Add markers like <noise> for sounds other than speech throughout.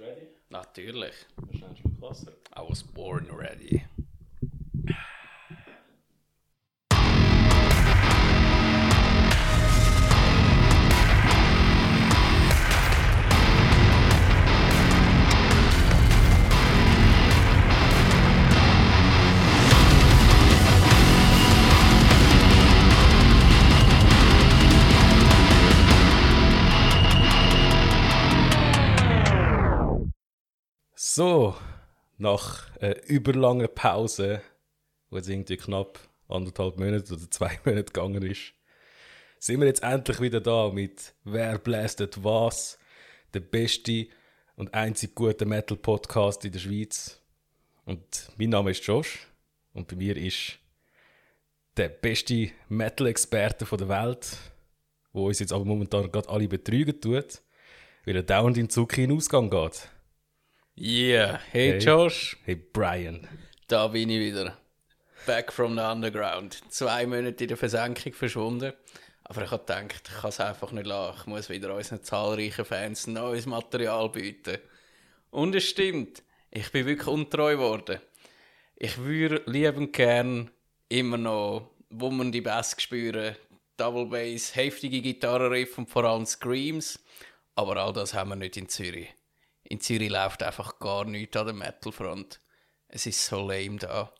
ready? Natürlich. Schnell einen Schluck Wasser. I was born ready. Nach einer überlangen Pause, wo jetzt irgendwie knapp anderthalb Monate oder zwei <laughs> Monate gegangen ist, sind wir jetzt endlich wieder da mit Wer blästet was, der beste und einzig gute Metal-Podcast in der Schweiz. Und mein Name ist Josh und bei mir ist der beste Metal-Experte der Welt, wo uns jetzt aber momentan gerade alle betrügen tut, weil er dauernd in Zucchi in den Ausgang geht. Yeah, hey, Hey. Josh, Hey Brian. da bin ich wieder. Back from the underground. Zwei Monate in der Versenkung verschwunden. Aber ich habe gedacht, ich kann es einfach nicht lassen. Ich muss wieder unseren zahlreichen Fans neues Material bieten. Und es stimmt, ich bin wirklich untreu geworden. Ich würde liebend gern immer noch, wo man die Bass spüren, Double Bass, heftige Gitarrenriff und vor allem Screams. Aber all das haben wir nicht in Zürich. In Zürich läuft einfach gar nichts an der Metalfront. Es ist so lame da.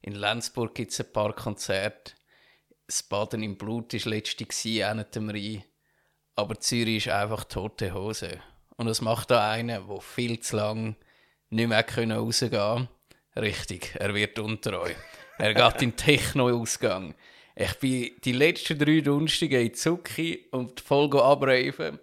In Lenzburg gibt es ein paar Konzerte. Das Baden im Blut war letztes Jahr auch am Rhein. Aber Zürich ist einfach tote Hose. Und was macht da einer, der viel zu lang nicht mehr rausgehen konnte? Richtig, er wird untreu. Er geht in den Techno-Ausgang. Ich bin die letzten drei Dunstige in Zucchi und voll abreifen.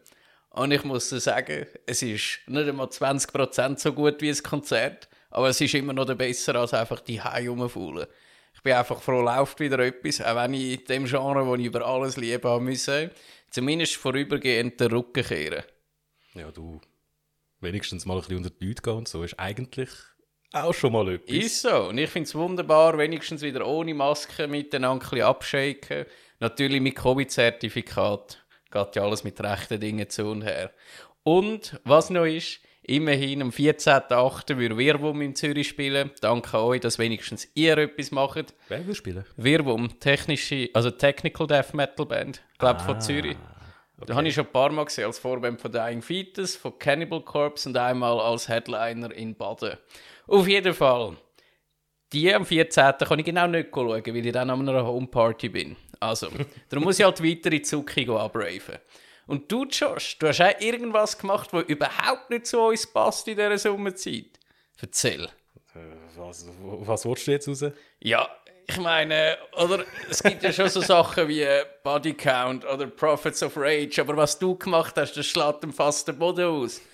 Und ich muss sagen, es ist nicht einmal 20% so gut wie ein Konzert, aber es ist immer noch besser als einfach die Hause rumfaulen. Ich bin einfach froh, läuft wieder etwas, auch wenn ich in dem Genre, das ich über alles liebe, habe müssen, zumindest vorübergehend den Rücken kehren. Ja, du wenigstens mal ein bisschen unter die Leute gehen und so ist eigentlich auch schon mal etwas. Ist so. Und ich finde es wunderbar, wenigstens wieder ohne Maske miteinander ein bisschen abschaken. Natürlich mit Covid-Zertifikat. Geht ja alles mit rechten Dingen zu und her. Und was noch ist, immerhin am 14.08. würde Wirwum in Zürich spielen. Danke euch, dass wenigstens ihr etwas macht. Wer will spielen? Wirwum, technische, also Technical Death Metal Band, glaube von Zürich. Da habe ich schon ein paar Mal gesehen, als Vorband von Dying Fetus, von Cannibal Corpse und einmal als Headliner in Baden. Auf jeden Fall, die am 14. kann ich genau nicht schauen, weil ich dann an einer Homeparty bin. Also, darum muss ich halt weiter in gehen abraven. Und du, Josh, du hast auch irgendwas gemacht, was überhaupt nicht zu uns passt in dieser Sommerzeit. Erzähl. Äh, was, was willst du jetzt raus? Ja, ich meine, oder es gibt ja schon so Sachen wie Body Count oder Prophets of Rage, aber was du gemacht hast, das schlägt dem fast den Boden aus. <laughs>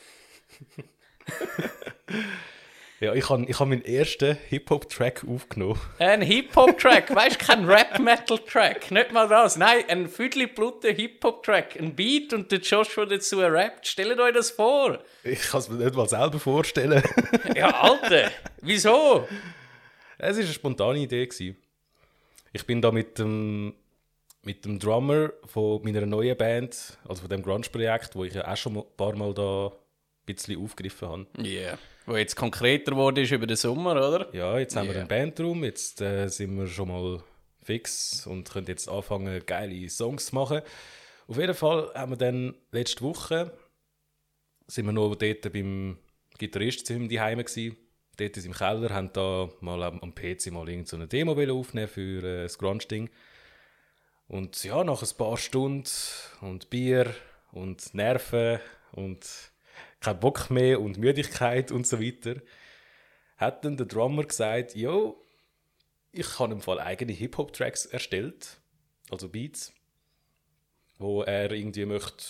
Ja, ich habe ich hab meinen ersten Hip-Hop-Track aufgenommen. Ein Hip-Hop-Track, weißt du, kein Rap-Metal-Track, nicht mal das. Nein, ein Viertelbluten Hip-Hop-Track, ein Beat und der Joshua dazu rappt. Stellt euch das vor. Ich kann es mir nicht mal selber vorstellen. <laughs> Ja, Alter, wieso? es war eine spontane Idee. Gewesen. Ich bin da mit dem, mit dem Drummer von meiner neuen Band, also von dem Grunge-Projekt, wo ich ja auch schon ein paar Mal da ein bisschen aufgegriffen habe. Yeah. Wo jetzt konkreter wurde ist über den Sommer, oder? Ja, jetzt haben wir Ja. einen Bandraum, jetzt äh, sind wir schon mal fix und können jetzt anfangen, geile Songs zu machen. Auf jeden Fall haben wir dann letzte Woche sind wir noch dort beim Gitarrist zu ihm daheim gsi. Dort in seinem Keller, haben da mal am, PC mal irgend so eine Demo aufnehmen für äh, das Grunge-Ding. Und ja, nach ein paar Stunden und Bier und Nerven und kein Bock mehr und Müdigkeit und so weiter, hat dann der Drummer gesagt, yo, ich habe im Fall eigene Hip-Hop-Tracks erstellt, also Beats, wo er irgendwie möchte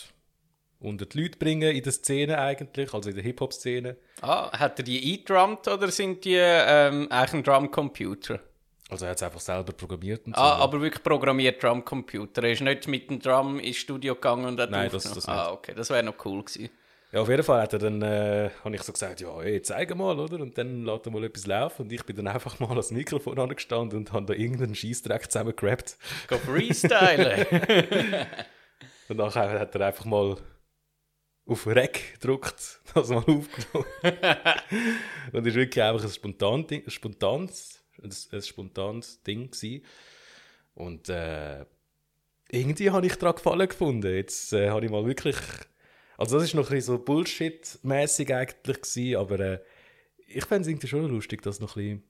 unter die Leute bringen in der Szene eigentlich, also in der Hip-Hop-Szene. Ah, hat er die eingedrummt oder sind die ähm, eigentlich ein Drumcomputer? Also er hat es einfach selber programmiert und so. Ah, aber wirklich programmiert Drumcomputer. Er ist nicht mit dem Drum ins Studio gegangen und hat Nein, das- das nicht. Ah, okay, das wäre noch cool gewesen. Ja, auf jeden Fall hat er dann, äh, habe ich so gesagt, ja, ey, zeig mal, oder? Und dann lässt er mal etwas laufen und ich bin dann einfach mal ans Mikrofon angestanden und habe da irgendeinen Scheissdreck zusammengerappt. Go freestylen. <laughs> Und nachher hat er einfach mal auf Rec gedruckt, das mal aufgenommen. <laughs> und es war wirklich einfach ein, spontan Ding, ein spontanes, ein, ein spontanes Ding gewesen. Und äh, irgendwie habe ich daran gefallen gefunden. Jetzt äh, habe ich mal wirklich, also das ist noch ein bisschen so Bullshit-mäßig eigentlich gewesen, aber äh, ich fände es irgendwie schon lustig, das noch ein bisschen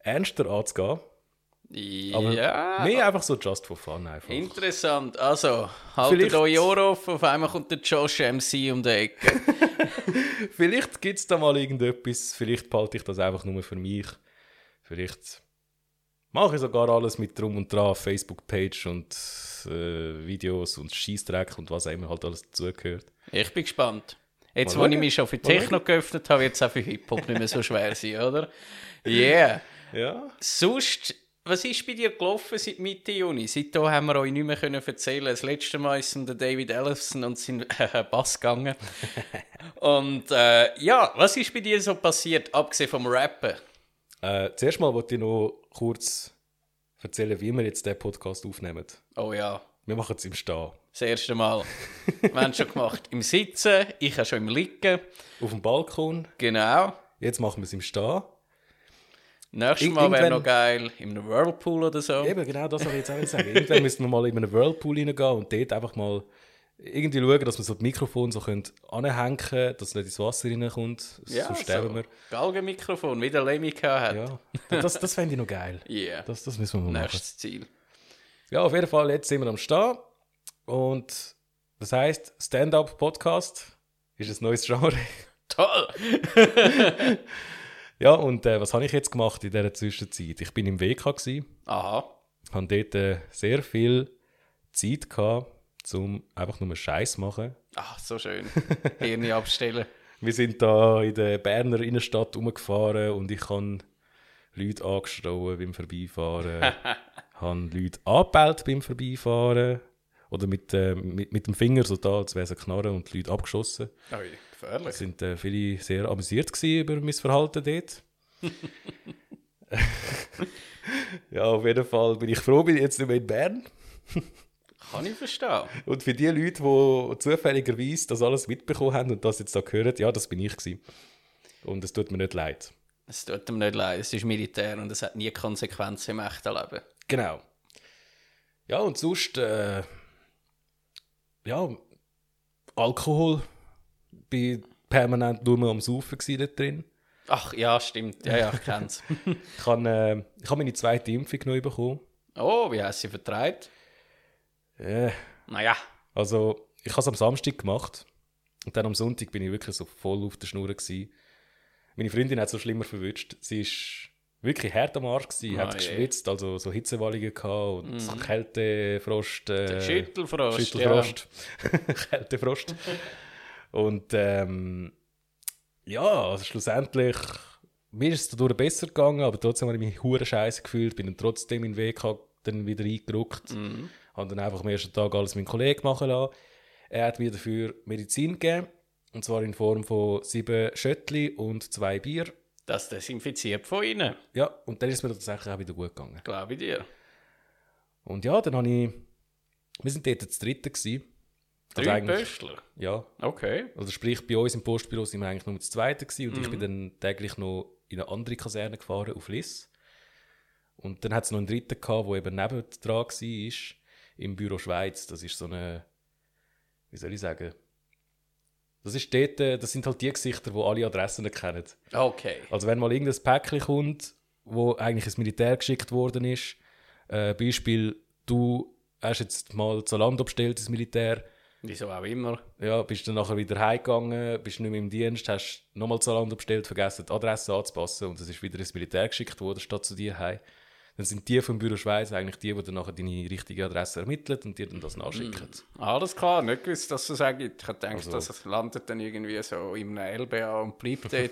ernster anzugehen. Aber ja. mehr einfach so just for fun einfach. Interessant. Also, haltet euch Ohr auf, auf einmal kommt der Josh MC um die Ecke. <laughs> Vielleicht gibt es da mal irgendetwas, vielleicht behalte ich das einfach nur für mich. Vielleicht mache ich sogar alles mit drum und dran, Facebook-Page und äh, Videos und Scheißdreck und was auch immer halt alles dazugehört. Ich bin gespannt. Jetzt, Mal wo ich mich schon für Techno geöffnet habe, wird es auch für Hip-Hop nicht mehr so schwer sein, oder? Yeah. Ja. Sonst, was ist bei dir gelaufen seit Mitte Juni? Seitdem haben wir euch nicht mehr können erzählen. Das letzte Mal ist um den David Ellison und seinen äh, Bass gegangen. <laughs> und äh, ja, was ist bei dir so passiert, abgesehen vom Rappen? Äh, zuerst mal wollte ich noch kurz erzählen, wie wir jetzt den Podcast aufnehmen. Oh ja, Wir machen es im Stehen. das erste Mal. wir haben es schon gemacht im Sitzen, ich habe schon im Liegen. Auf dem Balkon. Genau. Jetzt machen wir es im Stehen. Nächstes Mal wäre noch geil, in einem Whirlpool oder so. Eben, genau das wollte ich jetzt auch sagen. Irgendwann müssen wir mal in einen Whirlpool reingehen und dort einfach mal irgendwie schauen, dass wir so das Mikrofon so anhängen können, dass es nicht ins Wasser reinkommt. sonst sterben wir. Galgenmikrofon, wie der Lemmy hat. Ja, das, das fände ich noch geil. <laughs> Yeah. Das, das müssen wir mal machen. Nächstes Ziel. Ja, auf jeden Fall, jetzt sind wir am Stehen. Und das heisst, Stand-Up-Podcast ist ein neues Genre. <laughs> Toll! <laughs> Ja, und äh, was habe ich jetzt gemacht in dieser Zwischenzeit? Ich bin im WK, gewesen, Aha. habe dort äh, sehr viel Zeit gehabt, um einfach nur Scheiß machen. Ach, so schön. <laughs> Hirn abstellen. Wir sind da in der Berner Innenstadt rumgefahren und ich habe Leute angeschrien beim Vorbeifahren. <laughs> habe Leute angepellt beim Vorbeifahren. Oder mit, äh, mit, mit dem Finger so da, als wäre es eine Knarre und die Leute abgeschossen. Ui, gefährlich. Es sind äh, viele sehr amüsiert über mein Verhalten dort. <laughs> ja, auf jeden Fall bin ich froh, bin ich jetzt nicht mehr in Bern. Kann ich verstehen. Und für die Leute, die zufälligerweise das alles mitbekommen haben und das jetzt da hören, ja, das bin ich gewesen. Und es tut mir nicht leid. Es tut ihm nicht leid. Es ist Militär und es hat nie Konsequenzen im echten Leben. Genau. Ja, und sonst, äh, ja, Alkohol. Bin permanent nur am Saufen dort drin. Ach, ja, stimmt. Ja, ja, ich kenn's. <laughs> Ich habe äh, hab meine zweite Impfung neu bekommen. oh, wie du sie vertreibt? Äh, Naja. also, ich habe es am Samstag gemacht. Und dann am Sonntag bin ich wirklich so voll auf der Schnur. Gewesen. Meine Freundin hat es so schlimmer verwünscht. Sie ist wirklich hart am Arsch gewesen, Ah, hat je. geschwitzt, also so Hitzewallungen gehabt und Kältefrost. Äh, Schüttelfrost. Schüttelfrost. <laughs> Kältefrost. und ähm, ja, also schlussendlich, mir ist es dadurch besser gegangen, aber trotzdem habe ich mich hure scheiße gefühlt, bin dann trotzdem in den Weg dann wieder eingerückt, Mhm. Habe dann einfach am ersten Tag alles meinen Kollegen machen lassen. Er hat mir dafür Medizin gegeben, und zwar in Form von sieben Schöttli und zwei Bier. Das desinfiziert von innen. Ja, und dann ist mir tatsächlich auch wieder gut gegangen. Glaube ich dir. Und ja, dann habe ich, wir sind dort das dritte gewesen. Also Drei eigentlich- Pöstler. Ja, Okay. Also sprich, bei uns im Postbüro sind wir eigentlich nur das Zweite gewesen und ich bin dann täglich noch in eine andere Kaserne gefahren, auf Liss. Und dann hat es noch einen dritten gehabt, der eben neben dran war, im Büro Schweiz. Das ist so eine, wie soll ich sagen, das ist dort, äh, das sind halt die Gesichter, die alle Adressen kennen. Okay. Also wenn mal irgendein Päckchen kommt, wo eigentlich ins Militär geschickt worden ist, äh, Beispiel, du hast jetzt mal Zalando bestellt ins Militär, Wieso auch immer. ja, bist dann nachher wieder heimgegangen, bist nicht mehr im Dienst, hast nochmal Zalando bestellt, vergessen die Adresse anzupassen und es ist wieder ins Militär geschickt worden, statt zu dir heim. Dann sind die vom Büro Schweiz eigentlich die, die dann nachher deine richtige Adresse ermitteln und dir dann das nachschicken. Alles klar, nicht gewusst, dass es auch gibt. Ich habe gedacht, Also- das landet dann irgendwie so in einem LBA und bleibt <laughs> dort.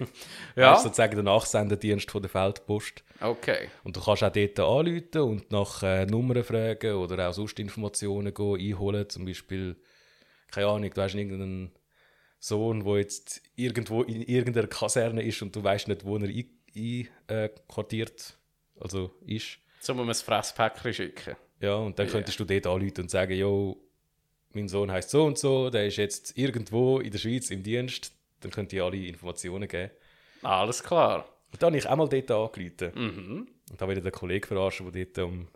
Ja. Das ist sozusagen der Nachsendendienst von der Feldpost. okay. Und du kannst auch dort anrufen und nach äh, Nummern fragen oder auch sonst Informationen gehen, einholen. Zum Beispiel, keine Ahnung, du hast irgendeinen Sohn, der jetzt irgendwo in irgendeiner Kaserne ist und du weißt nicht, wo er einquartiert also ist. So muss man ein Fresspäckchen schicken. Ja, und dann Ja. könntest du dort anrufen und sagen, jo, mein Sohn heißt so und so, der ist jetzt irgendwo in der Schweiz im Dienst, dann könnt ihr alle Informationen geben. Alles klar. Und dann habe ich einmal dort angerufen. Mhm. Und da wieder den Kollegen verarschen, der dort am,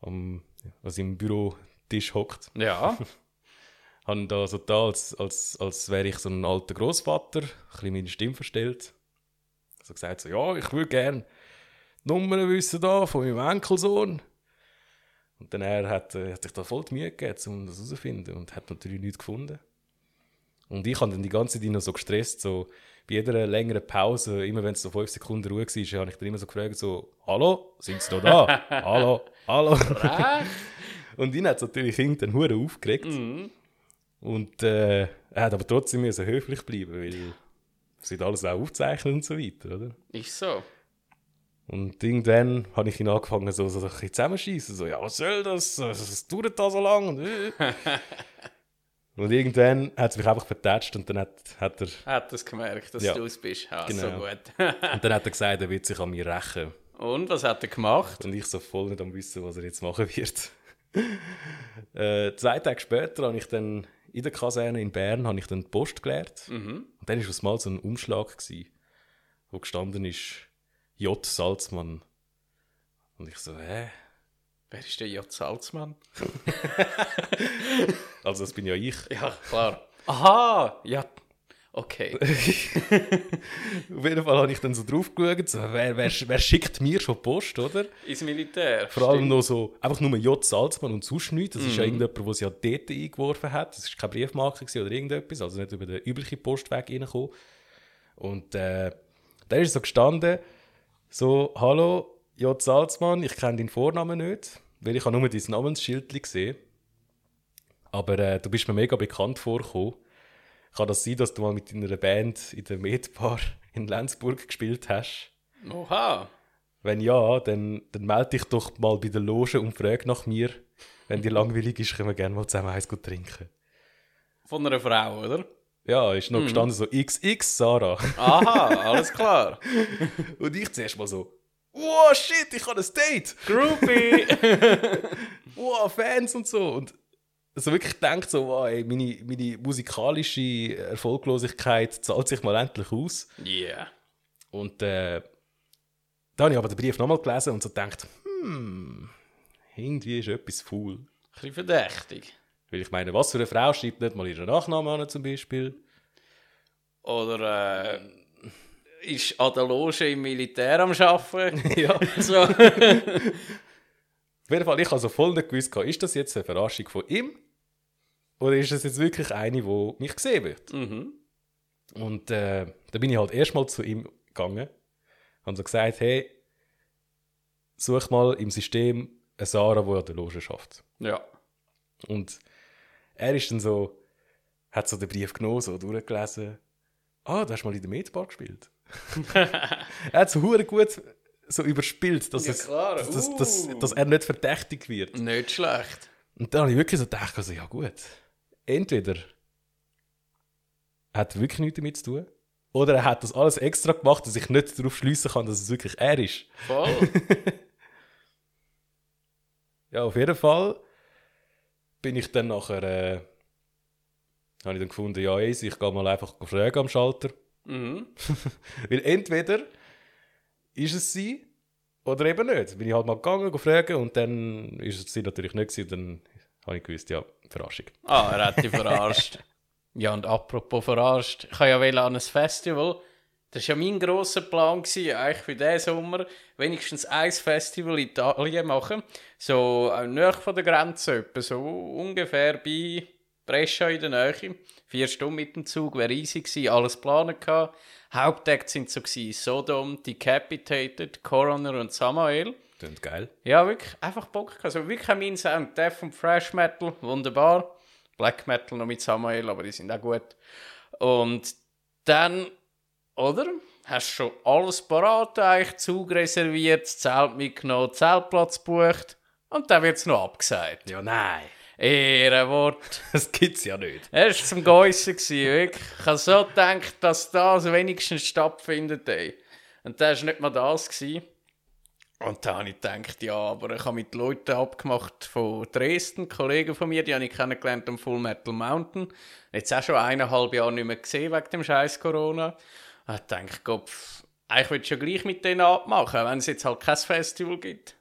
am also im Bürotisch hockt. Ja. <laughs> Habe da so da, als, als, als wäre ich so ein alter Großvater, ein bisschen meine Stimme verstellt. Also gesagt so, ja, ich würde gerne Nummern wissen da von meinem Enkelsohn. Und dann er hat, äh, hat sich da voll die Mühe gegeben, um das herauszufinden und hat natürlich nichts gefunden. Und ich habe dann die ganze Zeit noch so gestresst, so bei jeder längeren Pause, immer wenn es so fünf Sekunden Ruhe war, habe ich dann immer so gefragt, so, hallo, sind Sie noch da? <laughs> hallo, hallo. <laughs> Und ihn hat es natürlich irgendwann hure aufgeregt. Mhm. Und äh, er hat aber trotzdem müssen höflich bleiben, weil wird alles auch aufzeichnen und so weiter, oder? Ist so. Und irgendwann habe ich ihn angefangen, so, so ein bisschen zusammenschießen. So, ja, was soll das? Das dauert da so lang. Und, äh. <laughs> und irgendwann hat es mich einfach vertätscht und dann hat, hat er, Hat es gemerkt, dass Ja. du es bist. Ja, so Genau. gut. <laughs> und dann hat er gesagt, er wird sich an mir rächen. Und was hat er gemacht? Und ich so voll nicht am wissen, was er jetzt machen wird. <laughs> äh, zwei Tage später habe ich dann in der Kaserne in Bern habe ich dann die Post geleert. Mhm. Und dann war es mal so ein Umschlag, gewesen, wo gestanden ist J. Salzmann. Und ich so, hä? Wer ist der J. Salzmann? <laughs> Also das bin ja ich. Ja, klar. Aha, ja. Okay. <laughs> Auf jeden Fall habe ich dann so drauf geschaut, so, wer, wer, wer schickt mir schon Post, oder? Ins Militär. Vor allem stimmt. noch so, einfach nur J. Salzmann und sonst nichts. Das ist ja irgendjemand, der sie ja dort eingeworfen hat. Das war keine Briefmarke oder irgendetwas, also nicht über den üblichen Postweg reingekommen. Und äh, da ist so gestanden, so, hallo, J. Salzmann, ich kenne deinen Vornamen nicht, weil ich habe nur dein Namensschild gesehen. Aber äh, du bist mir mega bekannt vorgekommen. Kann das sein, dass du mal mit deiner Band in der Medbar in Lenzburg gespielt hast? Oha. Wenn ja, dann, dann melde dich doch mal bei der Loge und frag nach mir. Wenn dir <laughs> langweilig ist, können wir gerne mal zusammen eins gut trinken. Von einer Frau, oder? Ja, ist noch gestanden so XX Sarah. Aha, <laughs> alles klar. Und ich zuerst mal so, wow, shit, ich habe ein Date. Groupie. <laughs> Wow, Fans und so. Und so wirklich gedacht, so, wow, ey, meine, meine musikalische Erfolglosigkeit zahlt sich mal endlich aus. yeah. Und äh, da habe ich aber den Brief nochmal gelesen und so gedacht, hm, irgendwie ist etwas faul. Ein bisschen verdächtig. Weil ich meine, was für eine Frau schreibt nicht mal ihren Nachnamen an, zum Beispiel? Oder äh, ist an der Loge im Militär am Arbeiten. <laughs> ja. so. Auf jeden Fall, ich habe so voll nicht gewusst, ist das jetzt eine Verarschung von ihm? Oder ist das jetzt wirklich eine, die mich gesehen wird? mhm. Und äh, da bin ich halt erstmal zu ihm gegangen und so gesagt, hey, such mal im System eine Sarah, die an der Loge schafft. Ja. Und er ist dann so, hat so den Brief genommen, so durchgelesen. Ah, du hast mal in der Medbar gespielt. <laughs> er hat so hure gut so überspielt, dass, Ja, es, klar. dass, dass, dass, Uh. dass er nicht verdächtigt wird. Nicht schlecht. Und dann habe ich wirklich so gedacht, also, ja gut, entweder hat er wirklich nichts damit zu tun, oder er hat das alles extra gemacht, dass ich nicht darauf schließen kann, dass es wirklich er ist. Voll. <laughs> Ja, auf jeden Fall bin ich dann nachher, äh, habe ich dann gefunden, ja, easy, ich gehe mal einfach fragen am Schalter. mhm. <laughs> Weil entweder ist es sie oder eben nicht. Bin ich halt mal gegangen, gefragt und dann ist es sie natürlich nicht gewesen, dann habe ich gewusst, ja, Verarschung. Ah, er hat dich verarscht. <laughs> ja, und apropos verarscht, ich habe ja an ein Festival. Das war ja mein grosser Plan, gewesen, eigentlich für diesen Sommer, wenigstens ein Festival in Italien machen. So äh, nahe von der Grenze, etwa so ungefähr bei Brescia in der Nähe. Vier Stunden mit dem Zug, wäre easy gewesen, alles geplant gehabt. Hauptakte sind so gewesen, Sodom, Decapitated, Coroner und Samael. Klingt geil. Ja, wirklich, einfach Bock. gehabt. Also wirklich mein Sound. Death und Fresh Metal, wunderbar. Black Metal noch mit Samuel, aber die sind auch gut. Und dann, oder? Hast schon alles parat, eigentlich Zug reserviert, das Zelt mitgenommen, Zeltplatz gebucht und dann wird es noch abgesagt. Ja, nein. Ehrenwort. <laughs> Das gibt's ja nicht. Er war zum Geissen, wirklich. Ich habe so gedacht, dass das wenigstens stattfindet. Ey. Und das war nicht mal das. Gewesen. Und da habe ich gedacht, ja, aber ich habe mit Leuten abgemacht von Dresden, Kollegen von mir, die habe ich kennengelernt am Full Metal Mountain. Jetzt auch schon eineinhalb Jahre nicht mehr gesehen wegen dem scheiß Corona. Und ich dachte, Gott, eigentlich will ich schon gleich mit denen abmachen, wenn es jetzt halt kein Festival gibt.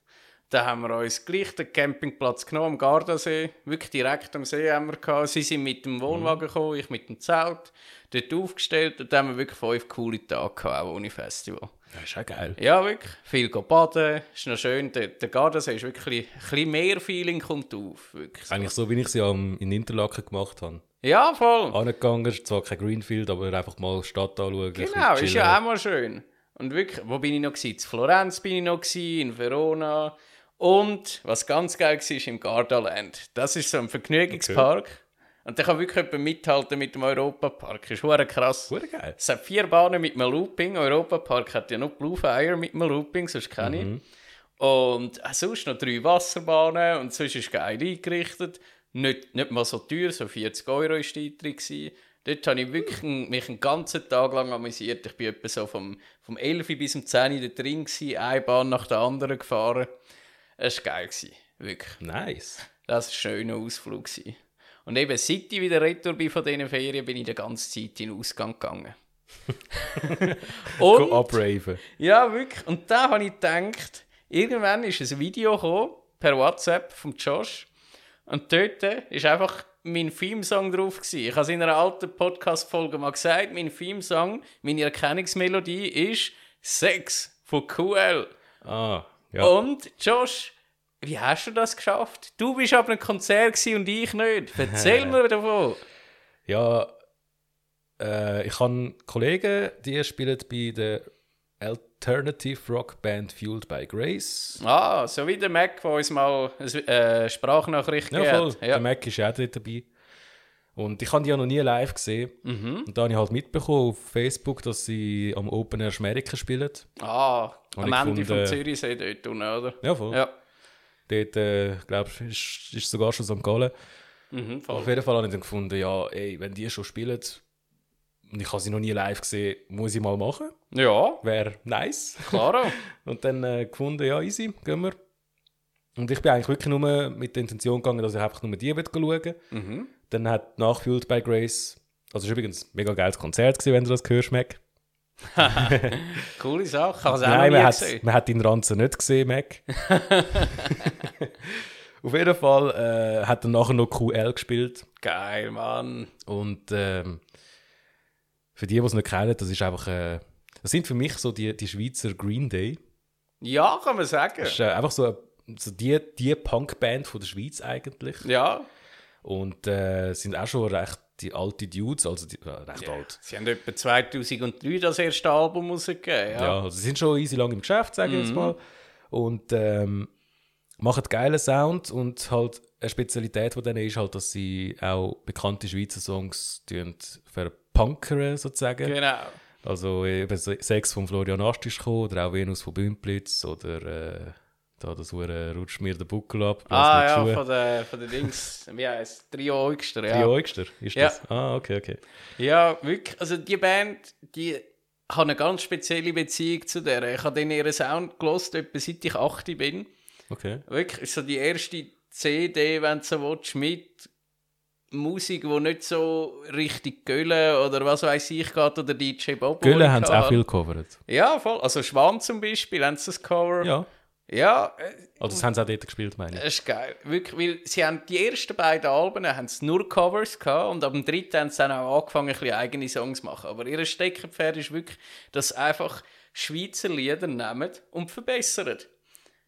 Dann haben wir uns gleich den Campingplatz genommen am Gardasee. Wirklich direkt am See haben wir gehabt. Sie sind mit dem Wohnwagen gekommen, ich mit dem Zelt. Dort aufgestellt und dann haben wir wirklich fünf coole Tage gehabt, auch ohne Festival. Das ist auch geil. Ja, wirklich. Viel baden. Ist noch schön. Der, der Gardasee ist wirklich ein bisschen mehr Feeling kommt auf. Wirklich. Eigentlich so, wie ich sie am, in Interlaken gemacht habe. Ja, voll. Angegangen, ist zwar kein Greenfield, aber einfach mal Stadt anschauen. Genau, ist ja auch mal schön. Und wirklich, wo bin ich noch gewesen? In Florenz bin ich noch gewesen, in Verona. Und was ganz geil war, ist im Gardaland. Das ist so ein Vergnügungspark. Und der kann wirklich jemand mithalten mit dem Europapark. Ist hure krass. Hure geil. Es hat vier Bahnen mit einem Looping. Europapark hat ja noch Blue Fire mit einem Looping, sonst kenne ich. Mhm. Und äh, sonst noch drei Wasserbahnen und sonst ist geil eingerichtet. Nicht, nicht mal so teuer, so 40 Euro war der Eintritt. gewesen. Dort habe ich wirklich einen, mich einen ganzen Tag lang amüsiert. Ich bin etwa so vom, vom 11 bis zum 10 da drin, gewesen, eine Bahn nach der anderen gefahren. Es war geil, gewesen, wirklich. Nice. Das war ein schöner Ausflug. Gewesen. Und eben seit ich wieder retour bin von diesen Ferien, bin ich die ganze Zeit in den Ausgang gegangen. <laughs> Und, abraven. ja, wirklich. Und da habe ich gedacht, irgendwann ist ein Video gekommen, per WhatsApp von Josh. Und dort ist einfach mein Theme-Song drauf. Gewesen. Ich habe es in einer alten Podcast-Folge mal gesagt, mein Theme-Song, meine Erkennungsmelodie ist Sex von QL. Ah, ja. Und Josh, wie hast du das geschafft? Du bist aber ein Konzert und ich nicht. Erzähl <laughs> mir davon. Ja, äh, ich habe Kollegen, die spielen bei der Alternative Rock Band Fueled by Grace. Ah, so wie der Mac, der uns mal eine äh, Sprachnachricht Ja, voll. hat. Der Mac ist auch dort dabei. Und ich habe die ja noch nie live gesehen. Mhm. Und da habe ich halt mitbekommen auf Facebook, dass sie am Open Air Schmeriken spielen. Ah, am Ende vom Zürichsee dort unten, oder? Ja, voll. Ja. Dort, äh, glaube ich, ist, ist sogar schon St. Gallen. Mhm, Auf voll. jeden Fall habe ich dann gefunden, ja, ey, wenn die schon spielen ich habe sie noch nie live gesehen, muss ich mal machen. Ja, Wäre nice. klar. <laughs> Und dann äh, gefunden, ja, easy, gehen wir. Und ich bin eigentlich wirklich nur mit der Intention gegangen, dass ich einfach nur die schauen mhm. Dann hat nachgefühlt bei Grace, also es war übrigens ein mega geiles Konzert, gewesen, wenn du das hörst, Mac. <laughs> Coole Sache. Es auch Nein, man hat, man hat den Ranzen nicht gesehen, Mac. <laughs> Auf jeden Fall äh, hat er nachher noch QL gespielt. Geil, Mann. Und ähm, für die, die es nicht kennen, das ist einfach, äh, das sind für mich so die, die Schweizer Green Day. Ja, kann man sagen. Das ist äh, einfach so, eine- so die, die Punkband von der Schweiz eigentlich. Ja. Und äh, sind auch schon recht die alte Dudes, also die, äh, recht Ja. alt. Sie haben etwa 2003 das erste Album rausgegeben. Ja, Ja. also sie sind schon easy lang im Geschäft, sage ich jetzt mal. Und ähm, machen geilen Sound und halt eine Spezialität von denen ist halt, dass sie auch bekannte Schweizer Songs tun verpunkern sozusagen. Genau. Also eben Se- Sex von Florian Ast ist gekommen, oder auch Venus von Bümplitz oder äh, da das Hure rutscht mir der Buckel ab. Ah ja, Schuhe. von der, von der Dings, wie heisst Trio Eugster, ja. Eugster, ist Ja. das? Ah, okay, okay. Ja, wirklich. Also die Band, die hat eine ganz spezielle Beziehung zu der. Ich habe den ihren Sound gelost, etwa seit ich 8 bin. okay. Wirklich, so die erste CD, wenn du so willst, mit Musik, die nicht so richtig Gölle oder was weiß ich geht, oder DJ Bobo. Gölle haben sie auch viel gecovert. Ja, voll. Also Schwan zum Beispiel, haben sie das Cover. Ja. Ja, äh, Also das haben sie auch dort gespielt, meine ich. das ist geil. Wirklich, weil sie haben die ersten beiden Alben haben sie nur Covers gehabt und ab dem dritten haben sie dann auch angefangen, ein bisschen eigene Songs zu machen. Aber ihr Steckenpferd ist wirklich, dass sie einfach Schweizer Lieder nehmen und verbessern.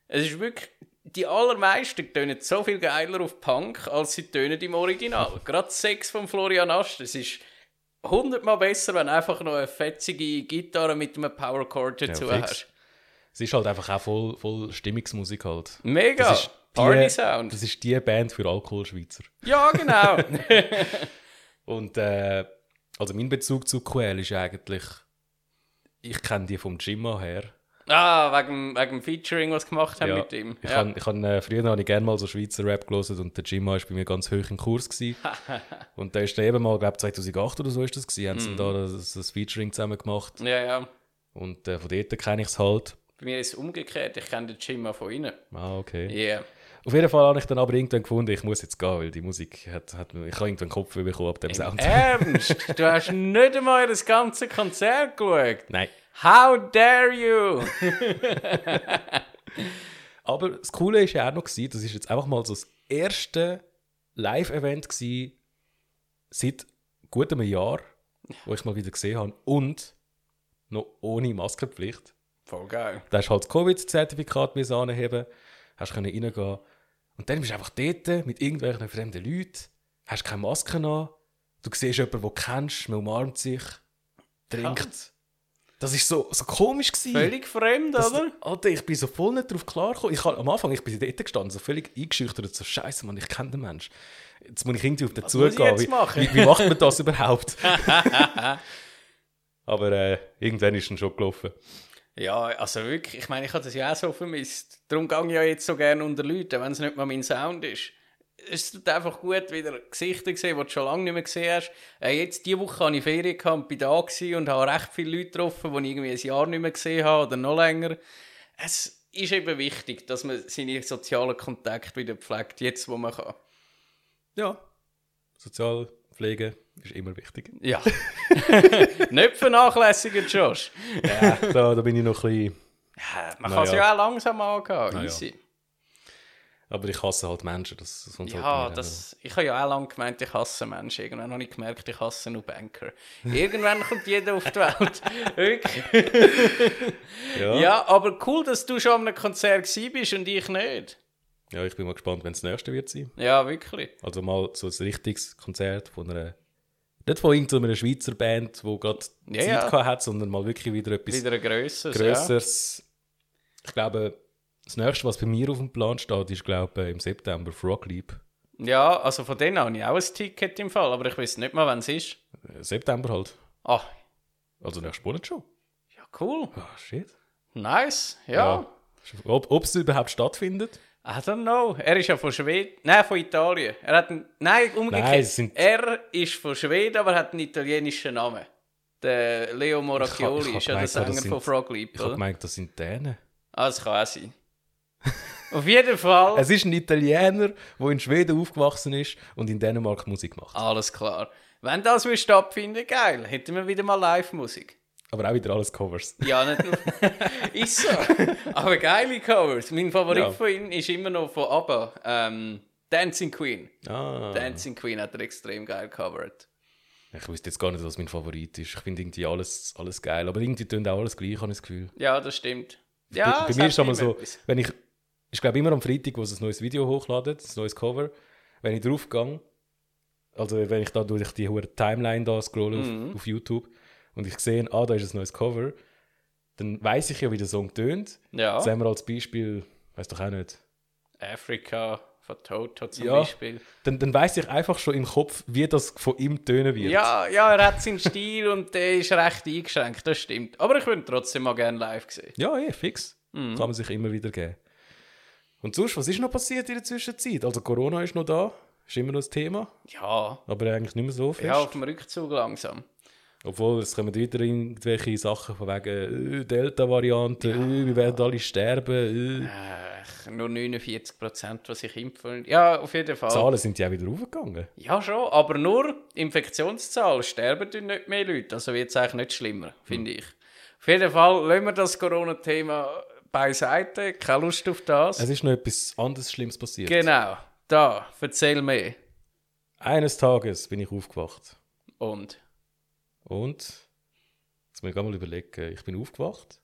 Es ist wirklich, die allermeisten tönen so viel geiler auf Punk, als sie tönen im Original. <laughs> Gerade Sex von Florian Ast, es ist hundertmal besser, wenn du einfach noch eine fetzige Gitarre mit einem Power Chord dazu fix. hast. Es ist halt einfach auch voll, voll Stimmungsmusik halt. Mega! Das ist die- Party Sound. Das ist die Band für Alkoholschweizer. Ja, genau. <laughs> <laughs> Und äh, also mein Bezug zu QL ist eigentlich, ich kenne die vom Jimma her. Ah, wegen, wegen dem Featuring, was gemacht haben Ja, mit ihm. Ich Ja. han, ich han, äh, früher habe ich gerne mal so Schweizer Rap gelesen und der Jimma war bei mir ganz hoch im Kurs. Gewesen. <laughs> und da ist dann eben mal, glaube 2008 oder so ist das gewesen, haben Mhm. sie da das, das Featuring zusammen gemacht. ja, ja. Und äh, von dort kenne ich es halt. Bei mir ist es umgekehrt. Ich kenne den Jim von innen. Ah, okay. Yeah. Auf jeden Fall habe ich dann aber irgendwann gefunden, ich muss jetzt gehen, weil die Musik hat, hat ich habe irgendwann Kopf bekommen ab dem Sound. Ernst? du hast nicht einmal das ganze Konzert geschaut? <laughs> Nein. How dare you? <laughs> Aber das Coole war ja auch noch, gewesen, das ist jetzt einfach mal so das erste Live-Event seit gut einem Jahr, wo ich mal wieder gesehen habe. Und noch ohne Maskenpflicht. Voll geil. Da hast du halt das Covid-Zertifikat anheben, hast können reingehen. Und dann bist du einfach dort mit irgendwelchen fremden Leuten, hast keine Maske an, du siehst jemanden, den du kennst, man umarmt sich, trinkt. Das war so, so komisch. Gewesen. Völlig fremd, Das- oder? Alter, ich bin so voll nicht drauf klargekommen. Ich am Anfang ich bin dort gestanden, so völlig eingeschüchtert, so Scheiße, Mann, ich kenne den Menschen. Jetzt muss ich irgendwie auf den ich zugehen. Wie, wie, wie macht man das überhaupt? <laughs> Aber äh, irgendwann ist es schon gelaufen. Ja, also wirklich, ich meine, ich habe das ja auch so vermisst. Darum gehe ich ja jetzt so gerne unter Leuten, wenn es nicht mal mein Sound ist. Es tut einfach gut, wieder Gesichter sehen, die du schon lange nicht mehr gesehen hast. Äh, jetzt, diese Woche hatte ich Ferien, gehabt, bin da und habe recht viele Leute getroffen, die ich irgendwie ein Jahr nicht mehr gesehen habe oder noch länger. Es ist eben wichtig, dass man seine sozialen Kontakte wieder pflegt, jetzt wo man kann. Ja. Sozialpflege ist immer wichtig. Ja. <laughs> nicht vernachlässigen, Josh. Ja, da, da bin ich noch ein bisschen... Ja, man kann es ja. ja auch langsam angehen. Na ja. Aber ich hasse halt Menschen. Das, das halt Ja, mir das, ich habe ja auch lange gemeint, ich hasse Menschen. Irgendwann habe ich gemerkt, ich hasse nur Banker. Irgendwann kommt jeder auf die Welt. <laughs> Wirklich. Ja. Ja, aber cool, dass du schon an einem Konzert bist und ich nicht. ja, ich bin mal gespannt, wenn es das nächste wird sein. Ja, wirklich. Also mal so ein richtiges Konzert von einer... Nicht von irgendeiner Schweizer Band, die gerade Ja, Zeit ja. hat, sondern mal wirklich wieder etwas Wieder ein grösseres. Grösseres. Ich glaube, das nächste, was bei mir auf dem Plan steht, ist, glaube ich, im September Frog Leap. Ja. ja, also von denen habe ich auch ein Ticket im Fall, aber ich weiß nicht mal, wann es ist. Äh, September halt. Ah, Also nächsten Monat schon. ja, cool. Ah, shit. Nice. Ja. Ob ob es überhaupt stattfindet? I don't know. Er ist ja von Schweden. Nein, von Italien. Er hat einen, nein, umgekehrt. Nein, Er ist von Schweden, aber hat einen italienischen Namen. Der Leo Moracchioli Ich hab- ich ist ja der Sänger von Frog Leap, Ich habe gemeint, das sind Dänen. Ah, das kann auch sein. <laughs> Auf jeden Fall. Es ist ein Italiener, der in Schweden aufgewachsen ist und in Dänemark Musik macht. Alles klar. Wenn das will stattfinden, geil. Hätten wir wieder mal Live-Musik. Aber auch wieder alles Covers. Ja, nicht nur. <laughs> ist so. Aber geile Covers. Mein Favorit Ja. von ihnen ist immer noch von ABBA. Ähm, Dancing Queen. Ah, Dancing Queen hat er extrem geil covered. ich wüsste jetzt gar nicht, was mein Favorit ist. Ich finde irgendwie alles, alles geil. Aber irgendwie tun auch alles gleich, habe ich das Gefühl. Ja, das stimmt. Ja, bei, bei mir ist es immer so, etwas. wenn ich, ich glaube immer am Freitag, wo sie ein neues Video hochladen, ein neues Cover, wenn ich draufgehe, also wenn ich da durch die hure Timeline da scrolle Mhm. auf, auf YouTube und ich sehe, ah, da ist ein neues Cover, dann weiß ich ja, wie der Song tönt. Ja, Sagen wir als Beispiel, weiß doch auch nicht. Afrika von Toto zum Ja. Beispiel. Dann, dann weiß ich einfach schon im Kopf, wie das von ihm tönen wird. Ja, ja, er hat seinen Stil und der ist recht eingeschränkt, das stimmt. Aber ich würde trotzdem mal gerne live sehen. Ja, eh, fix. Mhm. Kann man sich immer wieder geben. Und sonst, was ist noch passiert in der Zwischenzeit? Also Corona ist noch da, ist immer noch das Thema, Ja, aber eigentlich nicht mehr so fest. ja, auf dem Rückzug langsam. Obwohl, es kommen wieder irgendwelche Sachen von wegen äh, Delta-Variante, äh, wir werden alle sterben. Äh. Nur 49 Prozent, was ich impfen. Ja, auf jeden Fall. Zahlen sind ja auch wieder aufgegangen. Ja, schon, aber nur Infektionszahlen sterben dort nicht mehr Leute. Also wird es eigentlich nicht schlimmer, finde ich. Auf jeden Fall lassen wir das Corona-Thema beiseite. Keine Lust auf das. Es ist noch etwas anderes Schlimmes passiert. genau, da, erzähl mehr. Eines Tages bin ich aufgewacht Und? und jetzt muss ich mal überlegen, ich bin aufgewacht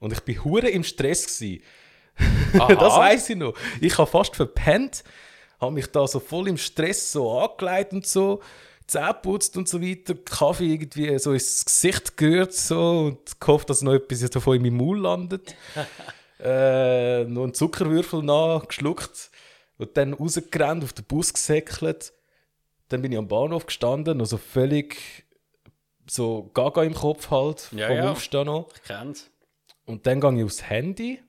und ich bin hure im Stress. <laughs> Aha. das weiß ich noch. Ich habe fast verpennt, habe mich da so voll im Stress so angelegt und so, Zähne putzt und so weiter, Kaffee irgendwie so ins Gesicht gerührt so und gehofft, dass noch etwas jetzt davon in meinem Maul landet. <laughs> äh, noch einen Zuckerwürfel nachgeschluckt und dann rausgerannt, auf den Bus gesäckelt. Dann bin ich am Bahnhof gestanden, noch so völlig so gaga im Kopf halt, Ja, vom ja. Aufstehen noch. Ich kenn's. Und dann gehe ich aufs Handy